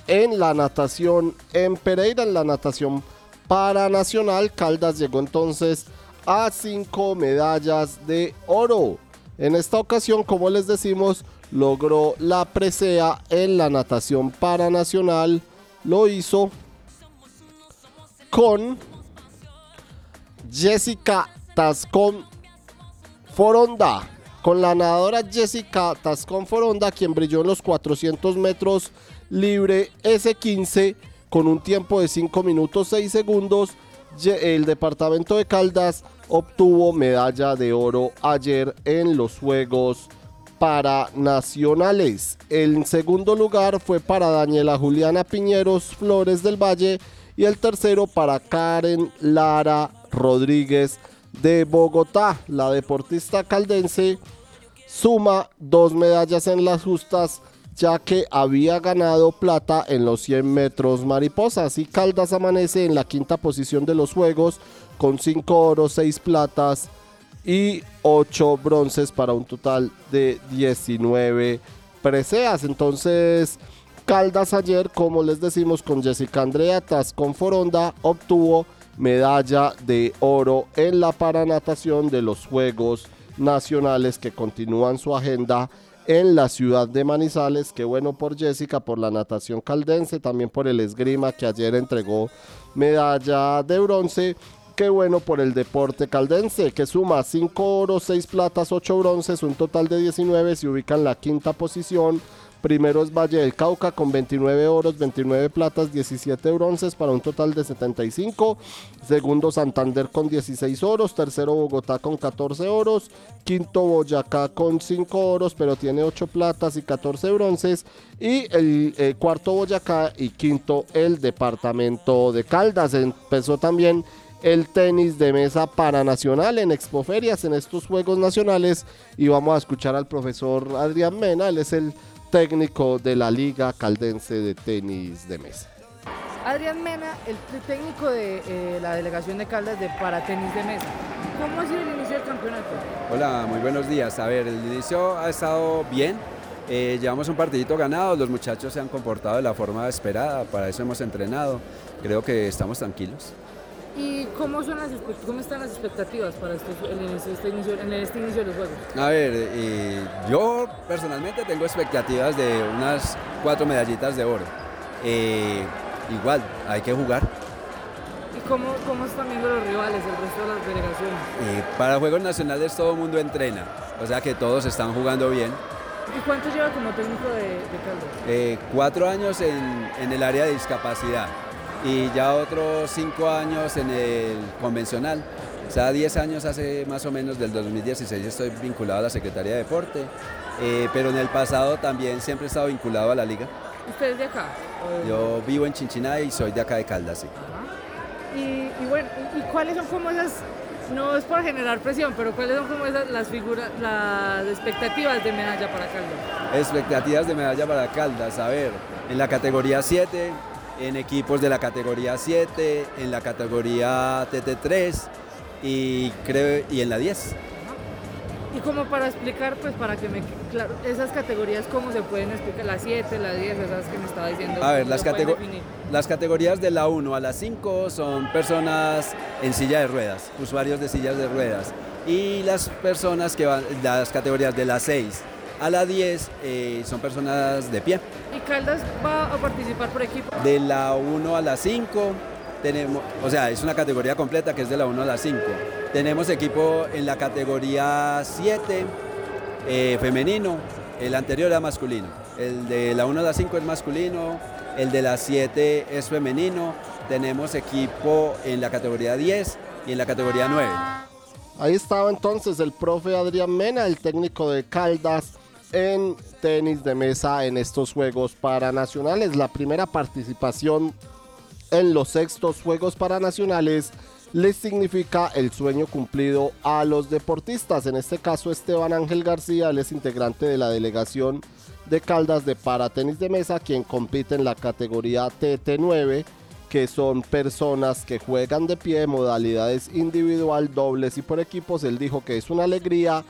en la natación en Pereira, en la natación paranacional. Caldas llegó entonces a cinco medallas de oro. En esta ocasión, como les decimos, logró la presea en la natación paranacional. Lo hizo con Jessica Tascón Foronda. Con la nadadora Jessica Tascón Foronda, quien brilló en los 400 metros libre S15 con un tiempo de 5 minutos 6 segundos. El departamento de Caldas obtuvo medalla de oro ayer en los Juegos Paranacionales. El segundo lugar fue para Daniela Juliana Piñeros Flores del Valle y el tercero para Karen Lara Rodríguez de Bogotá. La deportista caldense suma dos medallas en las justas ya que había ganado plata en los 100 metros mariposas y Caldas amanece en la quinta posición de los juegos con 5 oros, 6 platas y 8 bronces para un total de 19 preseas. Entonces Caldas ayer, como les decimos, con Jessica Andrea Tascón Foronda obtuvo medalla de oro en la paranatación de los Juegos Nacionales que continúan su agenda en la ciudad de Manizales. Qué bueno por Jessica, por la natación caldense, también por el esgrima que ayer entregó medalla de bronce. Qué bueno por el deporte caldense, que suma 5 oros, 6 platas, 8 bronces, un total de 19, se ubica en la quinta posición. Primero es Valle del Cauca con 29 oros, 29 platas, 17 bronces para un total de 75. Segundo Santander con 16 oros. Tercero Bogotá con 14 oros. Quinto Boyacá con 5 oros, pero tiene 8 platas y 14 bronces. Y el eh, cuarto Boyacá y quinto el departamento de Caldas. Empezó también el tenis de mesa paranacional en Expoferias, en estos Juegos Nacionales. Y vamos a escuchar al profesor Adrián Mena, él es el técnico de la Liga Caldense de Tenis de Mesa. Adrián Mena, el técnico de eh, la delegación de Caldas de para tenis de mesa. ¿Cómo ha sido el inicio del campeonato? Hola, muy buenos días. A ver, el inicio ha estado bien. Eh, llevamos un partidito ganado, los muchachos se han comportado de la forma esperada, para eso hemos entrenado. Creo que estamos tranquilos. ¿Y cómo, son las, cómo están las expectativas para este, en, este, este inicio, en este inicio de los juegos? A ver, eh, yo personalmente tengo expectativas de unas cuatro medallitas de oro. Eh, igual, hay que jugar. ¿Y cómo, cómo están viendo los rivales, el resto de las delegaciones? Eh, para Juegos Nacionales todo el mundo entrena, o sea que todos están jugando bien. ¿Y cuánto lleva como técnico de, de Caldas? Cuatro años en, en el área de discapacidad y ya otros cinco años en el convencional. O sea, 10 años hace más o menos del 2016 estoy vinculado a la Secretaría de Deporte, eh, pero en el pasado también siempre he estado vinculado a la liga. ¿Usted es de acá? ¿O de- Yo vivo en Chinchiná y soy de acá de Caldas, sí. Y, y bueno, y, y cuáles son como esas, no es por generar presión, pero cuáles son como esas las figuras, las expectativas de medalla para Caldas? Expectativas de medalla para Caldas, a ver, en la categoría 7, en equipos de la categoría 7, en la categoría TT3 y creo y en la 10. Y como para explicar, pues para que me claro, esas categorías, ¿cómo se pueden explicar? La 7, la 10, esas que me estaba diciendo. A ver, ¿cómo las, catego- las categorías de la 1 a la 5 son personas en silla de ruedas, usuarios de sillas de ruedas. Y las personas que van, las categorías de la 6 a la 10 eh, son personas de pie. ¿Y Caldas va a participar por equipo? De la 1 a la 5 tenemos, o sea, es una categoría completa que es de la 1 a la 5. Tenemos equipo en la categoría 7 eh, femenino, el anterior era masculino. El de la 1 a la 5 es masculino, el de la 7 es femenino. Tenemos equipo en la categoría 10 y en la categoría 9. Ahí estaba entonces el profe Adrián Mena, el técnico de Caldas en tenis de mesa en estos Juegos Paranacionales. La primera participación en los sextos Juegos Paranacionales les significa el sueño cumplido a los deportistas. En este caso, Esteban Ángel García, él es integrante de la delegación de Caldas de para tenis de mesa, quien compite en la categoría TT9, que son personas que juegan de pie, modalidades individual, dobles y por equipos. Él dijo que es una alegría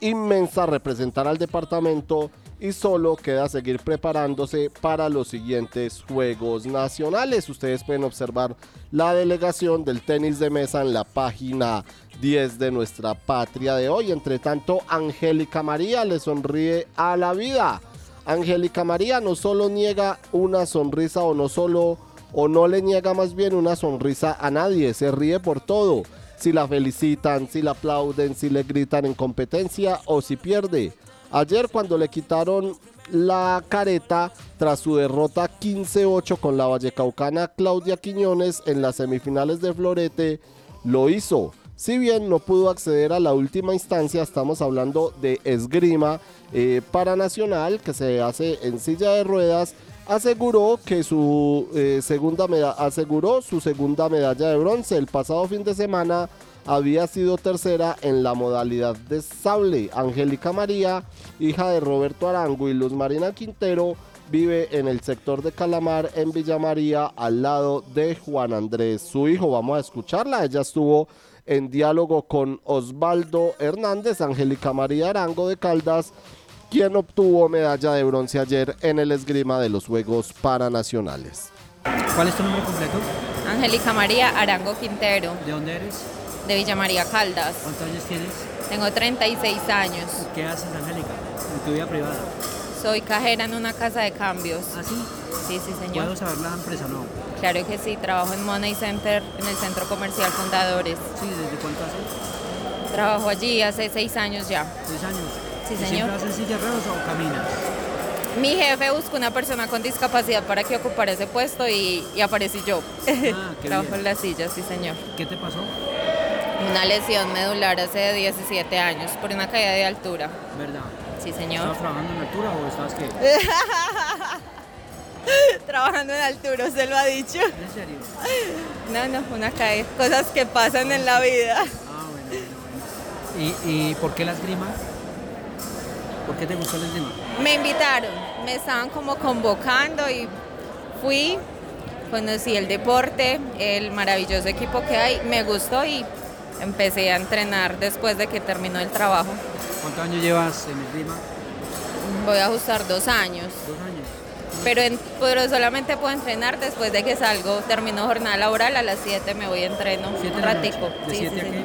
inmensa representar al departamento y solo queda seguir preparándose para los siguientes Juegos Nacionales. Ustedes pueden observar la delegación del tenis de mesa en la página 10 de nuestra patria de hoy. Entre tanto, Angélica María le sonríe a la vida. Angélica María no solo niega una sonrisa o no solo o no le niega más bien una sonrisa a nadie, se ríe por todo. Si la felicitan, si la aplauden, si le gritan en competencia o si pierde. Ayer cuando le quitaron la careta tras su derrota 15-8 con la vallecaucana Claudia Quiñones en las semifinales de Florete, lo hizo. Si bien no pudo acceder a la última instancia, estamos hablando de esgrima eh, paranacional que se hace en silla de ruedas, aseguró que su eh, segunda meda- aseguró su segunda medalla de bronce. El pasado fin de semana había sido tercera en la modalidad de sable. Angélica María, hija de Roberto Arango y Luz Marina Quintero, vive en el sector de Calamar en Villa María al lado de Juan Andrés, su hijo. Vamos a escucharla. Ella estuvo en diálogo con Osvaldo Hernández, Angélica María Arango de Caldas, quien obtuvo medalla de bronce ayer en el esgrima de los Juegos Paranacionales. ¿Cuál es tu nombre completo? Angélica María Arango Quintero, ¿De dónde eres? de Villa María Caldas. ¿Cuántos años tienes? Tengo 36 años. ¿Qué haces, Angélica? En tu vida privada. Soy cajera en una casa de cambios. ¿Ah, sí? Sí, sí, señor. ¿Puedo saber la empresa no? Claro que sí, trabajo en Money Center, en el Centro Comercial Fundadores. Sí, ¿desde cuánto hace? Trabajo allí hace seis años ya. ¿Seis años? Sí, ¿Y señor. ¿Siempre silla de ruedas o caminas? Mi jefe buscó una persona con discapacidad para que ocupara ese puesto y, y aparecí yo. Ah, Trabajo en la silla, sí, señor. ¿Qué te pasó? Una lesión medular hace 17 años por una caída de altura. ¿Verdad? Sí, señor. ¿Estabas trabajando en altura o estabas qué? Trabajando en altura, ¿usted lo ha dicho? ¿En serio? No, no, una caída. Cosas que pasan en la vida. Ah, bueno, bueno, bueno. ¿Y, ¿Y por qué la esgrima? ¿Por qué te gustó la esgrima? Me invitaron, me estaban como convocando y fui, conocí el deporte, el maravilloso equipo que hay, me gustó y empecé a entrenar después de que terminó el trabajo. ¿Cuántos años llevas en esgrima? Voy a ajustar dos años, Dos años. pero, en- pero solamente puedo entrenar después de que salgo, termino jornada laboral, a las 7 me voy a entreno, ¿Siete un ratico. ¿De Sí, siete sí?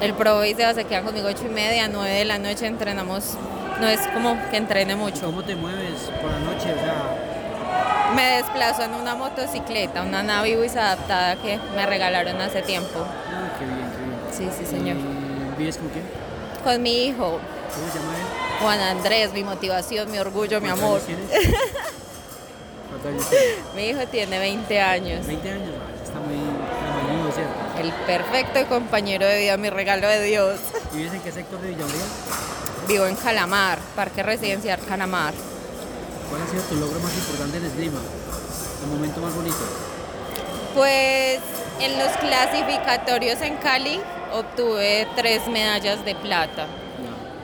El pro y Seba se quedan conmigo 8 y media, 9 de la noche entrenamos, no es como que entrene mucho. ¿Cómo te mueves por la noche? O sea, Me desplazo en una motocicleta, una Naviwis adaptada que me regalaron hace tiempo. ah, qué bien, qué bien. Sí, sí, señor. ¿Y ¿Vives con quién? Con mi hijo, ¿Cómo se llama él? Juan Andrés, mi motivación, mi orgullo, mi ¿Cuántos amor. años. Mi hijo tiene 20 años. 20 años, está muy ¿cierto? El perfecto compañero de vida, mi regalo de Dios. ¿Y vives en qué sector de Villauría? Vivo en Calamar, Parque Residencial Calamar. ¿Cuál ha sido tu logro más importante en esgrima? ¿El momento más bonito? Pues en los clasificatorios en Cali obtuve tres medallas de plata.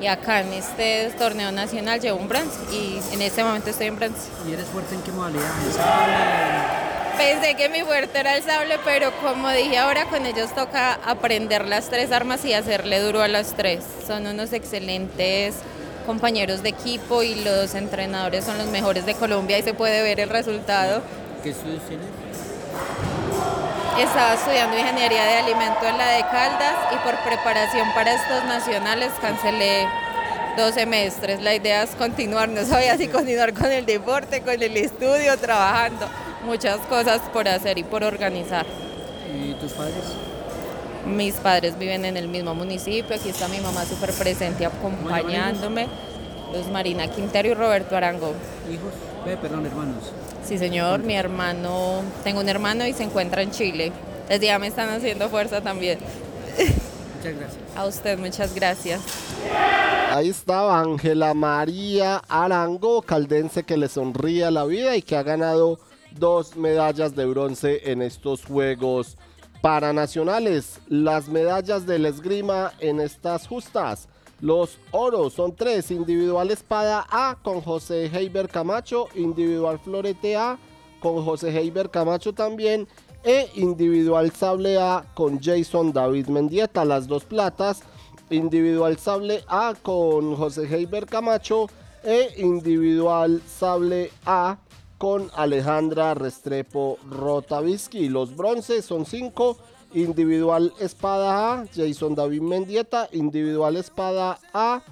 Y acá en este torneo nacional llevo un bronce y en este momento estoy en bronce. ¿Y eres fuerte en qué modalidad? Pensé que mi fuerte era el sable, pero como dije ahora, con ellos toca aprender las tres armas y hacerle duro a las tres. Son unos excelentes compañeros de equipo y los entrenadores son los mejores de Colombia y se puede ver el resultado. ¿Qué estudios tienes? Estaba estudiando ingeniería de alimento en la de Caldas y por preparación para estos nacionales cancelé dos semestres. La idea es continuar, no sabía si continuar con el deporte, con el estudio, trabajando. Muchas cosas por hacer y por organizar. ¿Y tus padres? Mis padres viven en el mismo municipio, aquí está mi mamá súper presente acompañándome. Luz Marina Quintero y Roberto Arango. ¿Hijos? Perdón, hermanos. Sí, señor, mi hermano, tengo un hermano y se encuentra en Chile. Desde ya me están haciendo fuerza también. Muchas gracias. A usted, muchas gracias. Ahí estaba Ángela María Arango, caldense que le sonríe la vida y que ha ganado dos medallas de bronce en estos Juegos Paranacionales. Las medallas del esgrima en estas justas. Los oros son tres, individual espada A con José Heiber Camacho, individual florete A con José Heiber Camacho también, e individual sable A con Jason David Mendieta, las dos platas, individual sable A con José Heiber Camacho e individual sable A con Alejandra Restrepo Rotavisky. Los bronces son cinco. Individual espada A, Jason David Mendieta. Individual espada A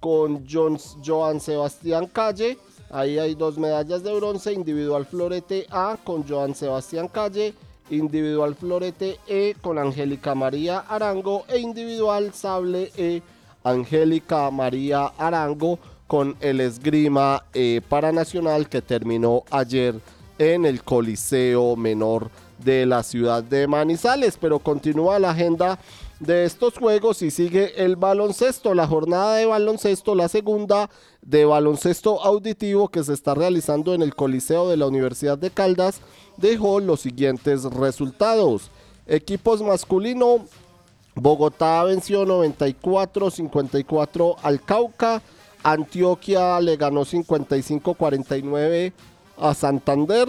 con Jones, Joan Sebastián Calle. Ahí hay dos medallas de bronce. Individual florete A con Joan Sebastián Calle. Individual florete E con Angélica María Arango. E individual sable E, Angélica María Arango con el esgrima eh, paranacional que terminó ayer en el Coliseo Menor de la ciudad de Manizales. Pero continúa la agenda de estos juegos y sigue el baloncesto, la jornada de baloncesto, la segunda de baloncesto auditivo que se está realizando en el Coliseo de la Universidad de Caldas, dejó los siguientes resultados. Equipos masculino, Bogotá venció 94-54 al Cauca, Antioquia le ganó 55-49 a Santander,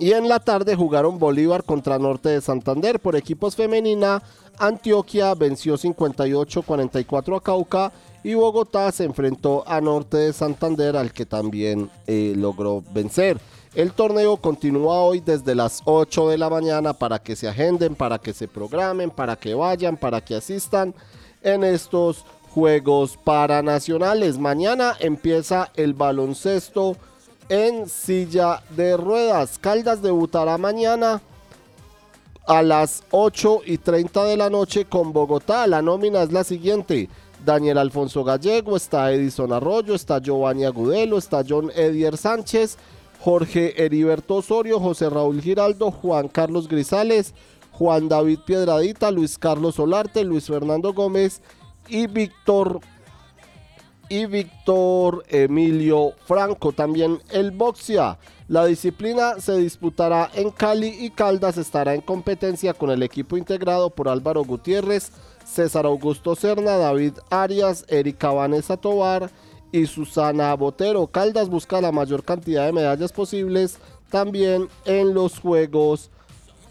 y en la tarde jugaron Bolívar contra Norte de Santander. Por equipos femenina, Antioquia venció 58-44 a Cauca y Bogotá se enfrentó a Norte de Santander al que también eh, logró vencer. El torneo continúa hoy desde las 8 de la mañana para que se agenden, para que se programen, para que vayan, para que asistan en estos Juegos Paranacionales. Mañana empieza el baloncesto en silla de ruedas. Caldas debutará mañana a las 8 y 30 de la noche con Bogotá. La nómina es la siguiente. Daniel Alfonso Gallego, está Edison Arroyo, está Giovanni Agudelo, está John Edier Sánchez, Jorge Heriberto Osorio, José Raúl Giraldo, Juan Carlos Grisales, Juan David Piedradita, Luis Carlos Solarte, Luis Fernando Gómez y Víctor y Víctor Emilio Franco. También el boxea. La disciplina se disputará en Cali y Caldas estará en competencia con el equipo integrado por Álvaro Gutiérrez, César Augusto Cerna, David Arias, Erika Vanessa Tobar y Susana Botero. Caldas busca la mayor cantidad de medallas posibles también en los Juegos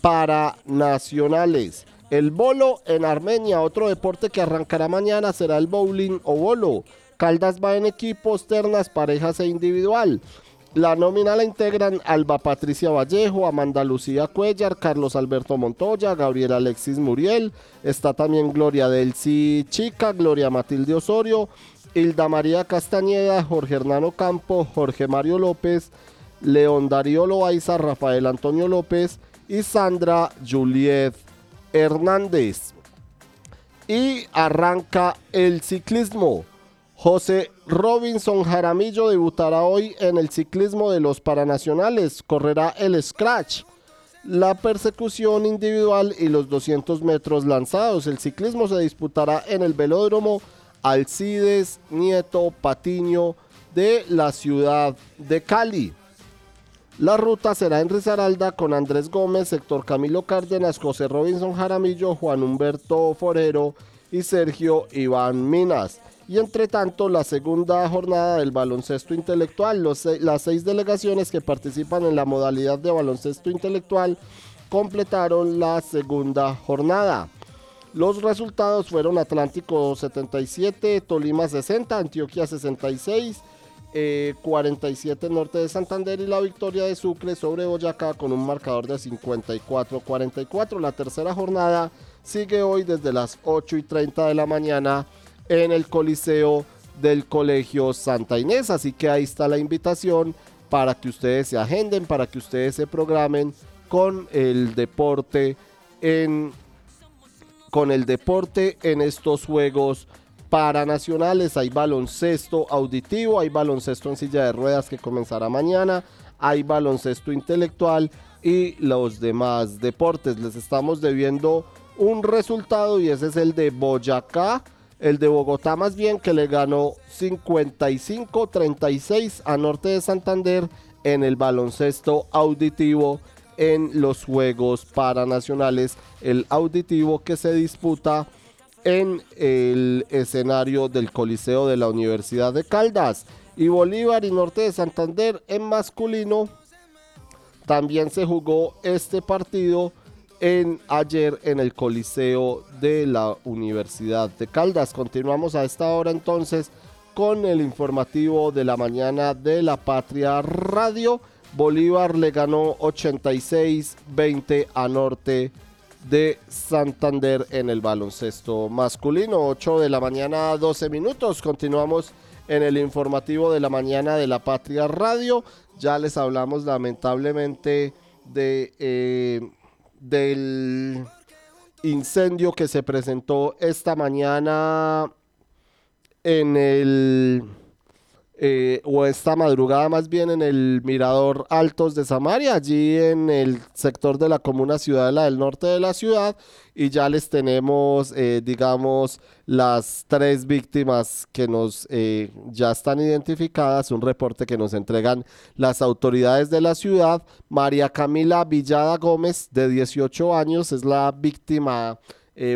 Paranacionales. El bolo en Armenia, otro deporte que arrancará mañana será el bowling o bolo. Caldas va en equipos, ternas, parejas e individual. La nómina la integran Alba Patricia Vallejo, Amanda Lucía Cuellar, Carlos Alberto Montoya, Gabriel Alexis Muriel, está también Gloria Delcy Chica, Gloria Matilde Osorio, Hilda María Castañeda, Jorge Hernano Campo, Jorge Mario López, León Darío Loaiza, Rafael Antonio López y Sandra Juliet Hernández. Y arranca el ciclismo. José Robinson Jaramillo debutará hoy en el ciclismo de los Paranacionales. Correrá el Scratch, la persecución individual y los 200 metros lanzados. El ciclismo se disputará en el velódromo Alcides Nieto Patiño de la ciudad de Cali. La ruta será en Risaralda con Andrés Gómez, Héctor Camilo Cárdenas, José Robinson Jaramillo, Juan Humberto Forero y Sergio Iván Minas. Y entre tanto, la segunda jornada del baloncesto intelectual, los las seis delegaciones que participan en la modalidad de baloncesto intelectual completaron la segunda jornada. Los resultados fueron Atlántico 77, Tolima 60, Antioquia 66, eh, 47 Norte de Santander y la victoria de Sucre sobre Boyacá con un marcador de 54-44. La tercera jornada sigue hoy desde las 8 y 30 de la mañana en el Coliseo del Colegio Santa Inés. Así que ahí está la invitación para que ustedes se agenden, para que ustedes se programen con el deporte en con el deporte en estos juegos paranacionales. Hay baloncesto auditivo, hay baloncesto en silla de ruedas que comenzará mañana, hay baloncesto intelectual y los demás deportes. Les estamos debiendo un resultado y ese es el de Boyacá, el de Bogotá más bien que le ganó 55-36 a Norte de Santander en el baloncesto auditivo en los Juegos Paranacionales, el auditivo que se disputa en el escenario del Coliseo de la Universidad de Caldas. Y Bolívar y Norte de Santander en masculino también se jugó este partido en ayer en el Coliseo de la Universidad de Caldas. Continuamos a esta hora entonces con el informativo de la mañana de la Patria Radio. Bolívar le ganó 86-20 a Norte de Santander en el baloncesto masculino. 8 de la mañana, 12 minutos. Continuamos en el informativo de la mañana de la Patria Radio. Ya les hablamos lamentablemente de, eh, del incendio que se presentó esta mañana en el eh, o esta madrugada más bien en el Mirador Altos de Samaria, allí en el sector de la comuna Ciudadela del norte de la ciudad. Y ya les tenemos, eh, digamos, las tres víctimas que nos eh, ya están identificadas. Un reporte que nos entregan las autoridades de la ciudad. María Camila Villada Gómez, de 18 años, es la víctima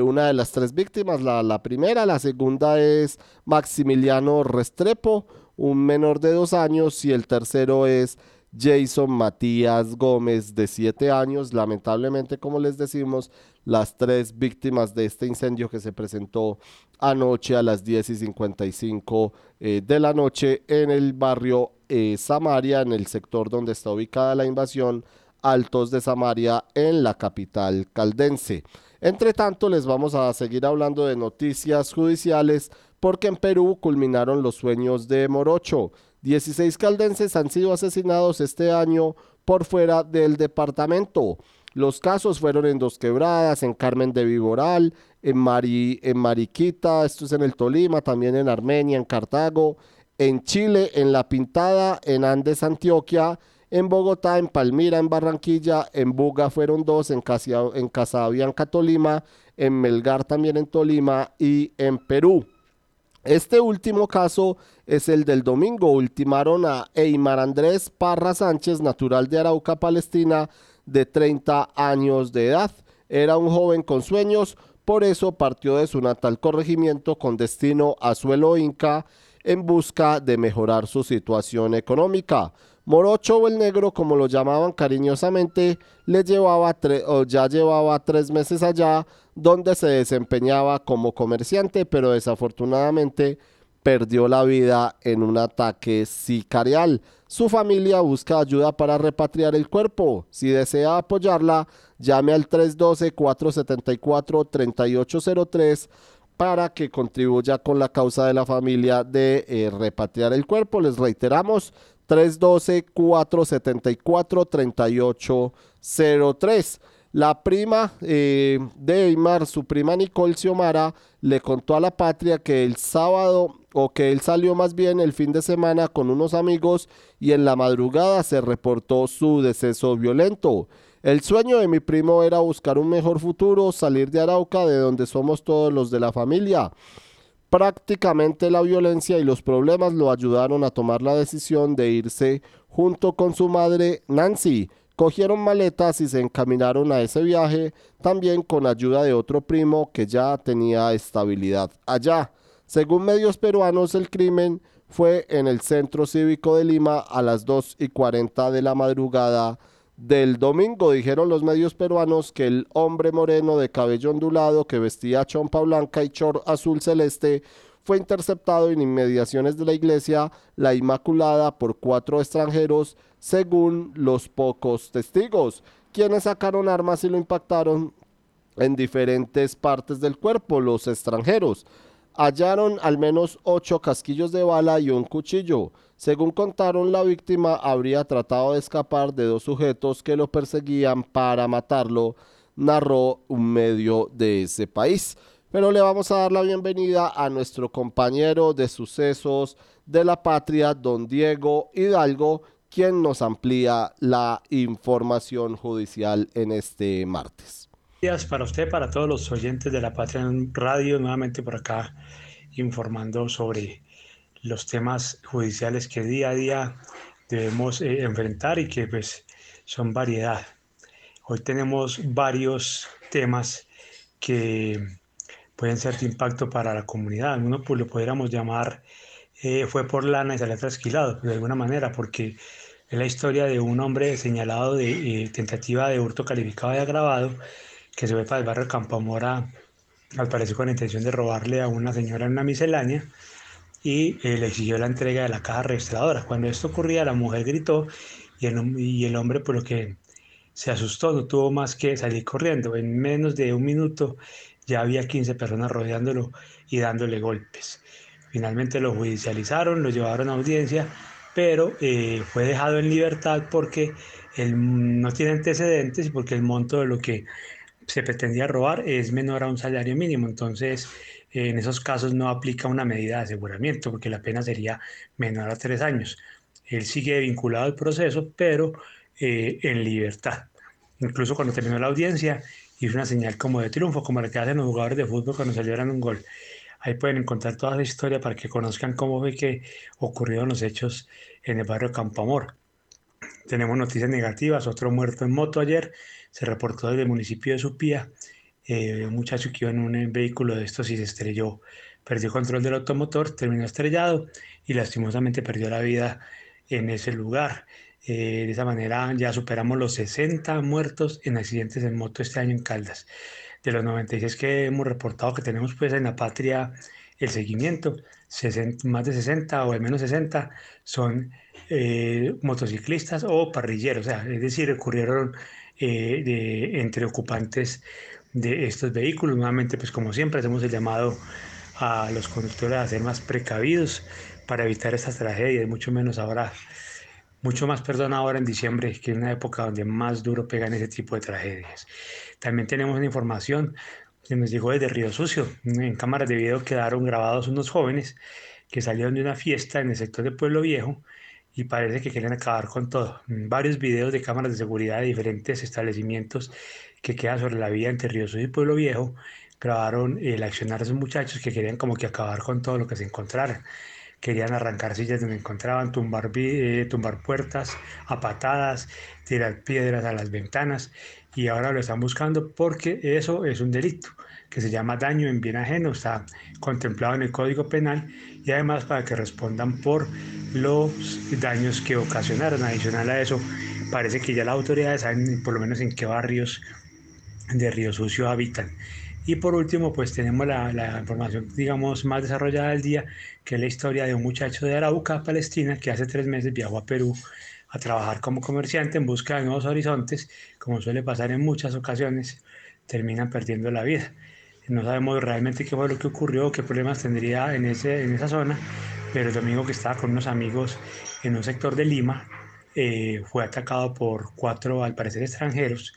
una de las tres víctimas. La, la primera, la segunda es Maximiliano Restrepo, un menor de dos años, y el tercero es Jason Matías Gómez, de siete años. Lamentablemente, como les decimos, las tres víctimas de este incendio que se presentó anoche a las 10 y 55 eh, de la noche en el barrio eh, Samaria, en el sector donde está ubicada la invasión Altos de Samaria, en la capital caldense. Entre tanto, les vamos a seguir hablando de noticias judiciales porque en Perú culminaron los sueños de Morocho. 16 caldenses han sido asesinados este año por fuera del departamento. Los casos fueron en Dos Quebradas, en Carmen de Viboral, en, Mari, en Mariquita, esto es en el Tolima, también en Armenia, en Cartago, en Chile, en La Pintada, en Andes, Antioquia, en Bogotá, en Palmira, en Barranquilla, en Buga fueron dos, en, Casia, en Casabianca, Tolima, en Melgar también en Tolima y en Perú. Este último caso es el del domingo. Ultimaron a Eymar Andrés Parra Sánchez, natural de Arauca, Palestina, de 30 años de edad. Era un joven con sueños, por eso partió de su natal corregimiento con destino a suelo inca en busca de mejorar su situación económica. Morocho o el negro, como lo llamaban cariñosamente, le llevaba o ya llevaba tres meses allá, donde se desempeñaba como comerciante, pero desafortunadamente perdió la vida en un ataque sicarial. Su familia busca ayuda para repatriar el cuerpo. Si desea apoyarla, llame al 312-474-3803 para que contribuya con la causa de la familia de eh, repatriar el cuerpo. Les reiteramos, 312-474-3803. La prima eh, de Eymar, su prima Nicole Xiomara, le contó a la patria que el sábado, o que él salió más bien el fin de semana con unos amigos y en la madrugada se reportó su deceso violento. El sueño de mi primo era buscar un mejor futuro, salir de Arauca, de donde somos todos los de la familia. Prácticamente la violencia y los problemas lo ayudaron a tomar la decisión de irse junto con su madre Nancy. Cogieron maletas y se encaminaron a ese viaje, también con ayuda de otro primo que ya tenía estabilidad allá. Según medios peruanos, el crimen fue en el centro cívico de Lima a las 2 y 40 de la madrugada del domingo. Dijeron los medios peruanos que el hombre moreno de cabello ondulado que vestía chompa blanca y chor azul celeste fue interceptado en inmediaciones de la iglesia La Inmaculada por cuatro extranjeros, según los pocos testigos, quienes sacaron armas y lo impactaron en diferentes partes del cuerpo, los extranjeros. Hallaron al menos ocho casquillos de bala y un cuchillo. Según contaron, la víctima habría tratado de escapar de dos sujetos que lo perseguían para matarlo, narró un medio de ese país. Pero le vamos a dar la bienvenida a nuestro compañero de sucesos de la patria, don Diego Hidalgo, quien nos amplía la información judicial en este martes. días para usted, para todos los oyentes de la Patria Radio, nuevamente por acá informando sobre los temas judiciales que día a día debemos eh, enfrentar y que pues son variedad. Hoy tenemos varios temas que pueden ser de impacto para la comunidad. Uno pues lo podríamos llamar eh, fue por lana y salió trasquilado, de alguna manera, porque es la historia de un hombre señalado de eh, tentativa de hurto calificado de agravado que se fue para el barrio Campamora, al parecer con la intención de robarle a una señora una miscelánea y eh, le exigió la entrega de la caja registradora. Cuando esto ocurría, la mujer gritó y el, y el hombre, por lo que se asustó, no tuvo más que salir corriendo. En menos de un minuto ya había 15 personas rodeándolo y dándole golpes. Finalmente lo judicializaron, lo llevaron a audiencia, pero eh, fue dejado en libertad porque él no tiene antecedentes y porque el monto de lo que se pretendía robar es menor a un salario mínimo. Entonces, en esos casos no aplica una medida de aseguramiento porque la pena sería menor a tres años. Él sigue vinculado al proceso, pero eh, en libertad. Incluso cuando terminó la audiencia, hizo una señal como de triunfo, como la que hacen los jugadores de fútbol cuando celebran un gol. Ahí pueden encontrar toda la historia para que conozcan cómo fue que ocurrieron los hechos en el barrio Campo Amor. Tenemos noticias negativas, otro muerto en moto ayer, se reportó desde el municipio de Supía, eh, un muchacho que iba en un vehículo de estos y se estrelló, perdió control del automotor, terminó estrellado y lastimosamente perdió la vida en ese lugar. Eh, de esa manera ya superamos los 60 muertos en accidentes en moto este año en Caldas. De los 96 que hemos reportado que tenemos pues en la patria el seguimiento, más de 60 o al menos 60 son eh, motociclistas o parrilleros, es decir, ocurrieron eh, de, entre ocupantes de estos vehículos. Nuevamente, pues como siempre, hacemos el llamado a los conductores a ser más precavidos para evitar estas tragedias, mucho menos ahora mucho más perdón ahora en diciembre, que es una época donde más duro pegan ese tipo de tragedias. También tenemos una información que nos llegó desde Río Sucio. En cámaras de video quedaron grabados unos jóvenes que salieron de una fiesta en el sector de Pueblo Viejo y parece que quieren acabar con todo. Varios videos de cámaras de seguridad de diferentes establecimientos que quedan sobre la vía entre Río Sucio y Pueblo Viejo grabaron el accionar de esos muchachos que querían como que acabar con todo lo que se encontraran querían arrancar sillas donde encontraban, tumbar, eh, tumbar puertas a patadas, tirar piedras a las ventanas y ahora lo están buscando porque eso es un delito que se llama daño en bien ajeno, está contemplado en el Código Penal y además para que respondan por los daños que ocasionaron. Adicional a eso, parece que ya las autoridades saben por lo menos en qué barrios de Río Sucio habitan. Y por último, pues tenemos la, información, digamos, más desarrollada del día, que es la historia de un muchacho de Arauca, Palestina, que hace tres meses viajó a Perú a trabajar como comerciante en busca de nuevos horizontes, como suele pasar en muchas ocasiones, terminan perdiendo la vida. No sabemos realmente qué fue lo que ocurrió, qué problemas tendría en, ese, en esa zona, pero el domingo que estaba con unos amigos en un sector de Lima, eh, fue atacado por cuatro, al parecer, extranjeros,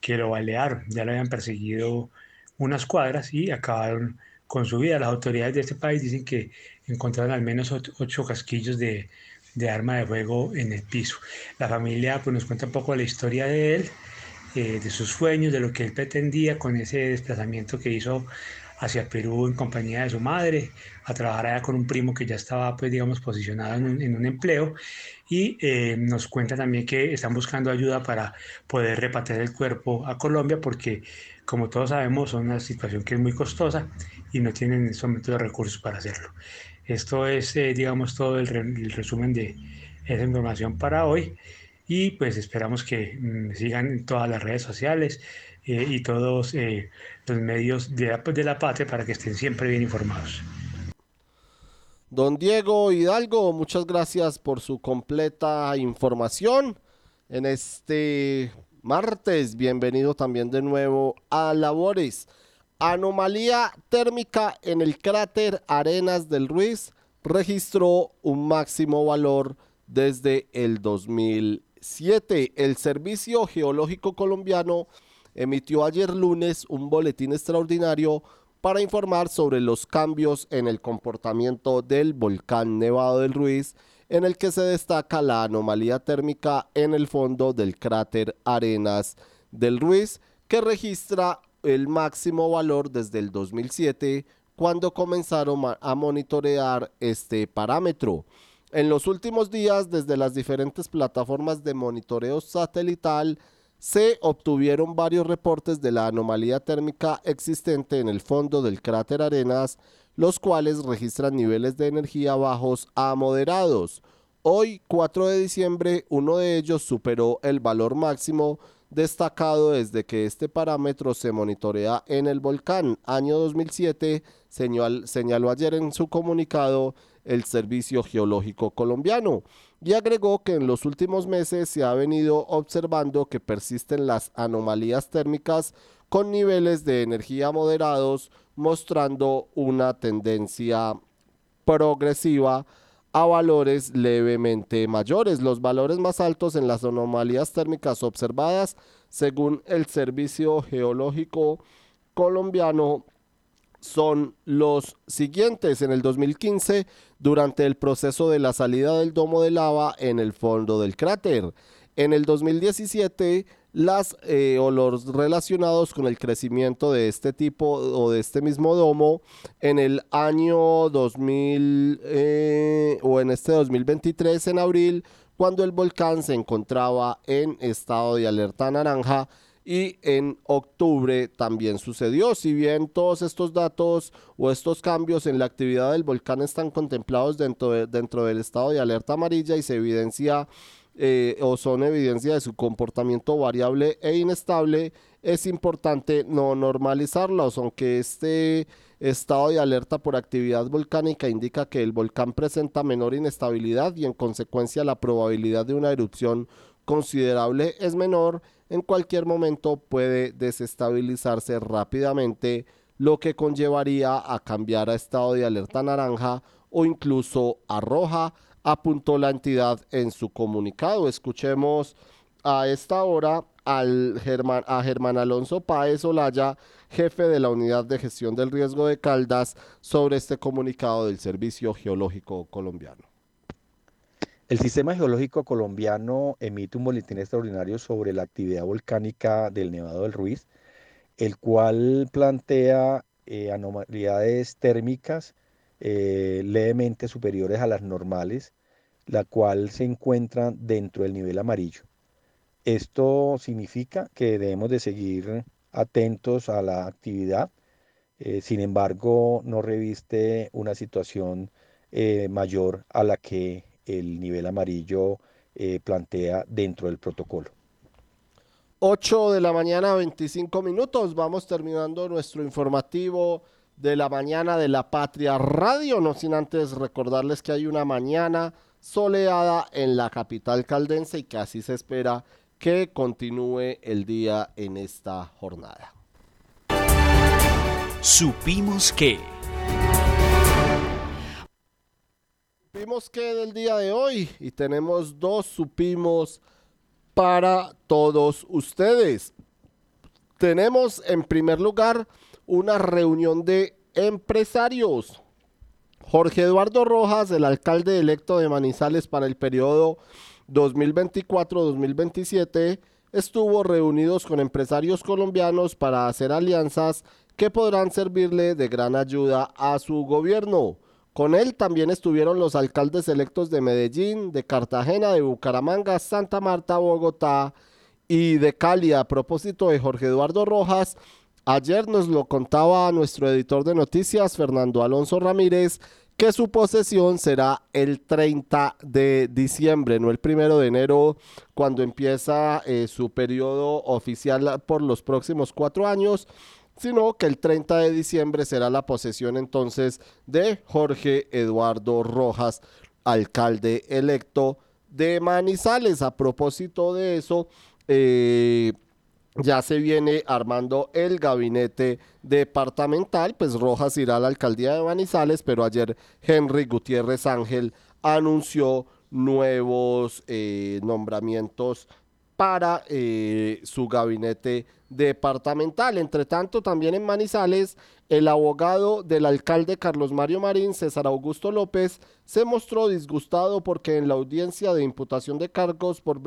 que lo balearon, ya lo habían perseguido unas cuadras y acabaron con su vida. Las autoridades de este país dicen que encontraron al menos ocho casquillos de, de arma de fuego en el piso. La familia pues, nos cuenta un poco la historia de él, eh, de sus sueños, de lo que él pretendía con ese desplazamiento que hizo hacia Perú en compañía de su madre, a trabajar allá con un primo que ya estaba, pues, digamos, posicionado en un, en un empleo. Y eh, nos cuenta también que están buscando ayuda para poder repatriar el cuerpo a Colombia, porque, como todos sabemos, es una situación que es muy costosa y no tienen en este momento los recursos para hacerlo. Esto es, eh, digamos, todo el, re el, resumen de esa información para hoy. Y pues esperamos que mmm, sigan todas las redes sociales eh, y todos eh, los medios de la, de la patria para que estén siempre bien informados. Don Diego Hidalgo, muchas gracias por su completa información en este martes. Bienvenido también de nuevo a Labores. Anomalía térmica en el cráter Arenas del Ruiz registró un máximo valor desde el 2007. El Servicio Geológico Colombiano emitió ayer lunes un boletín extraordinario para informar sobre los cambios en el comportamiento del volcán Nevado del Ruiz, en el que se destaca la anomalía térmica en el fondo del cráter Arenas del Ruiz, que registra el máximo valor desde el 2007, cuando comenzaron a monitorear este parámetro. En los últimos días, desde las diferentes plataformas de monitoreo satelital, se obtuvieron varios reportes de la anomalía térmica existente en el fondo del cráter Arenas, los cuales registran niveles de energía bajos a moderados. Hoy, 4 de diciembre, uno de ellos superó el valor máximo destacado desde que este parámetro se monitorea en el volcán. Año 2007, señal, señaló ayer en su comunicado el Servicio Geológico Colombiano y agregó que en los últimos meses se ha venido observando que persisten las anomalías térmicas con niveles de energía moderados, mostrando una tendencia progresiva a valores levemente mayores. Los valores más altos en las anomalías térmicas observadas, según el Servicio Geológico Colombiano, son los siguientes. En el 2015, durante el proceso de la salida del domo de lava en el fondo del cráter. En el 2017, las eh, o los relacionados con el crecimiento de este tipo o de este mismo domo en el año 2000 eh, o en este 2023 en abril cuando el volcán se encontraba en estado de alerta naranja y en octubre también sucedió. Si bien todos estos datos o estos cambios en la actividad del volcán están contemplados dentro, de, dentro del estado de alerta amarilla y se evidencia eh, o son evidencia de su comportamiento variable e inestable, es importante no normalizarlos, aunque este estado de alerta por actividad volcánica indica que el volcán presenta menor inestabilidad y en consecuencia la probabilidad de una erupción considerable es menor, en cualquier momento puede desestabilizarse rápidamente, lo que conllevaría a cambiar a estado de alerta naranja o incluso a roja, apuntó la entidad en su comunicado. Escuchemos a esta hora al Germán, a Germán Alonso Páez Olaya, jefe de la Unidad de Gestión del Riesgo de Caldas, sobre este comunicado del Servicio Geológico Colombiano. El Sistema Geológico Colombiano emite un boletín extraordinario sobre la actividad volcánica del Nevado del Ruiz, el cual plantea eh, anomalías térmicas eh, levemente superiores a las normales, la cual se encuentra dentro del nivel amarillo. Esto significa que debemos de seguir atentos a la actividad, eh, sin embargo no reviste una situación eh, mayor a la que el nivel amarillo eh, plantea dentro del protocolo. 8 de la mañana, 25 minutos. Vamos terminando nuestro informativo de la mañana de la Patria Radio. No sin antes recordarles que hay una mañana soleada en la capital caldense y que así se espera que continúe el día en esta jornada. Supimos que. Supimos que del día de hoy y tenemos dos supimos para todos ustedes. Tenemos en primer lugar una reunión de empresarios. Jorge Eduardo Rojas, el alcalde electo de Manizales para el periodo 2024-2027, estuvo reunidos con empresarios colombianos para hacer alianzas que podrán servirle de gran ayuda a su gobierno. Con él también estuvieron los alcaldes electos de Medellín, de Cartagena, de Bucaramanga, Santa Marta, Bogotá y de Cali. A propósito de Jorge Eduardo Rojas, ayer nos lo contaba nuestro editor de noticias, Fernando Alonso Ramírez, que su posesión será el 30 de diciembre, no el primero de enero, cuando empieza eh, su periodo oficial por los próximos cuatro años sino que el 30 de diciembre será la posesión entonces de Jorge Eduardo Rojas, alcalde electo de Manizales. A propósito de eso, eh, ya se viene armando el gabinete departamental, pues Rojas irá a la alcaldía de Manizales, pero ayer Henry Gutiérrez Ángel anunció nuevos eh, nombramientos para eh, su gabinete departamental. Entre tanto, también en Manizales, el abogado del alcalde Carlos Mario Marín, César Augusto López, se mostró disgustado porque en la audiencia de imputación de cargos por,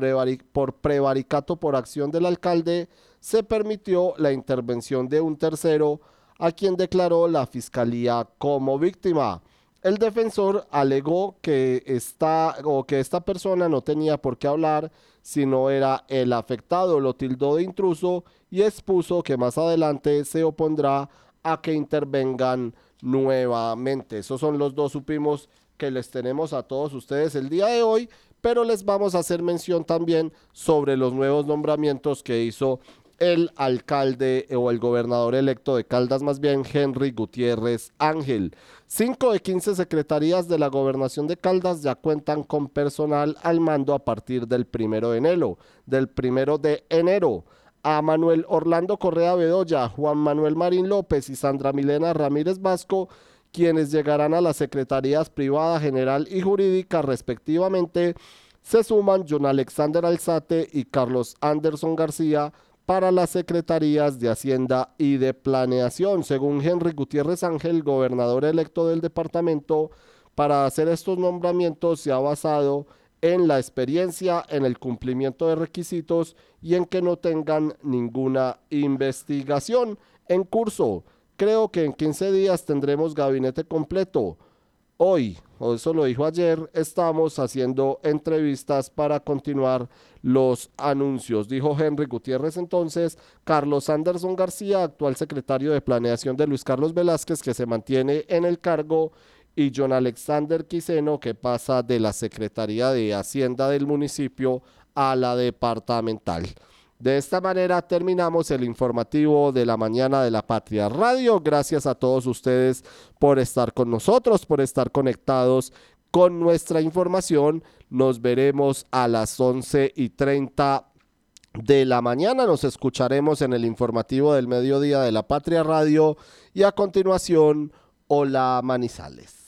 por prevaricato por acción del alcalde se permitió la intervención de un tercero a quien declaró la fiscalía como víctima. El defensor alegó que esta, o que esta persona no tenía por qué hablar si no era el afectado, lo tildó de intruso y expuso que más adelante se opondrá a que intervengan nuevamente. Esos son los dos supimos que les tenemos a todos ustedes el día de hoy, pero les vamos a hacer mención también sobre los nuevos nombramientos que hizo el alcalde o el gobernador electo de Caldas, más bien Henry Gutiérrez Ángel. Cinco de 15 secretarías de la gobernación de Caldas ya cuentan con personal al mando a partir del primero de enero. Del primero de enero a Manuel Orlando Correa Bedoya, Juan Manuel Marín López y Sandra Milena Ramírez Vasco, quienes llegarán a las secretarías privada, general y jurídica respectivamente, se suman John Alexander Alzate y Carlos Anderson García, para las secretarías de Hacienda y de Planeación. Según Henry Gutiérrez Ángel, gobernador electo del departamento, para hacer estos nombramientos se ha basado en la experiencia, en el cumplimiento de requisitos y en que no tengan ninguna investigación en curso. Creo que en 15 días tendremos gabinete completo. Hoy, o eso lo dijo ayer, estamos haciendo entrevistas para continuar los anuncios, dijo Henry Gutiérrez entonces, Carlos Anderson García, actual secretario de Planeación de Luis Carlos Velázquez, que se mantiene en el cargo, y John Alexander Quiseno, que pasa de la Secretaría de Hacienda del municipio a la departamental. De esta manera terminamos el informativo de la mañana de la Patria Radio. Gracias a todos ustedes por estar con nosotros, por estar conectados con nuestra información. Nos veremos a las 11 y 30 de la mañana. Nos escucharemos en el informativo del mediodía de la Patria Radio y a continuación, Hola Manizales.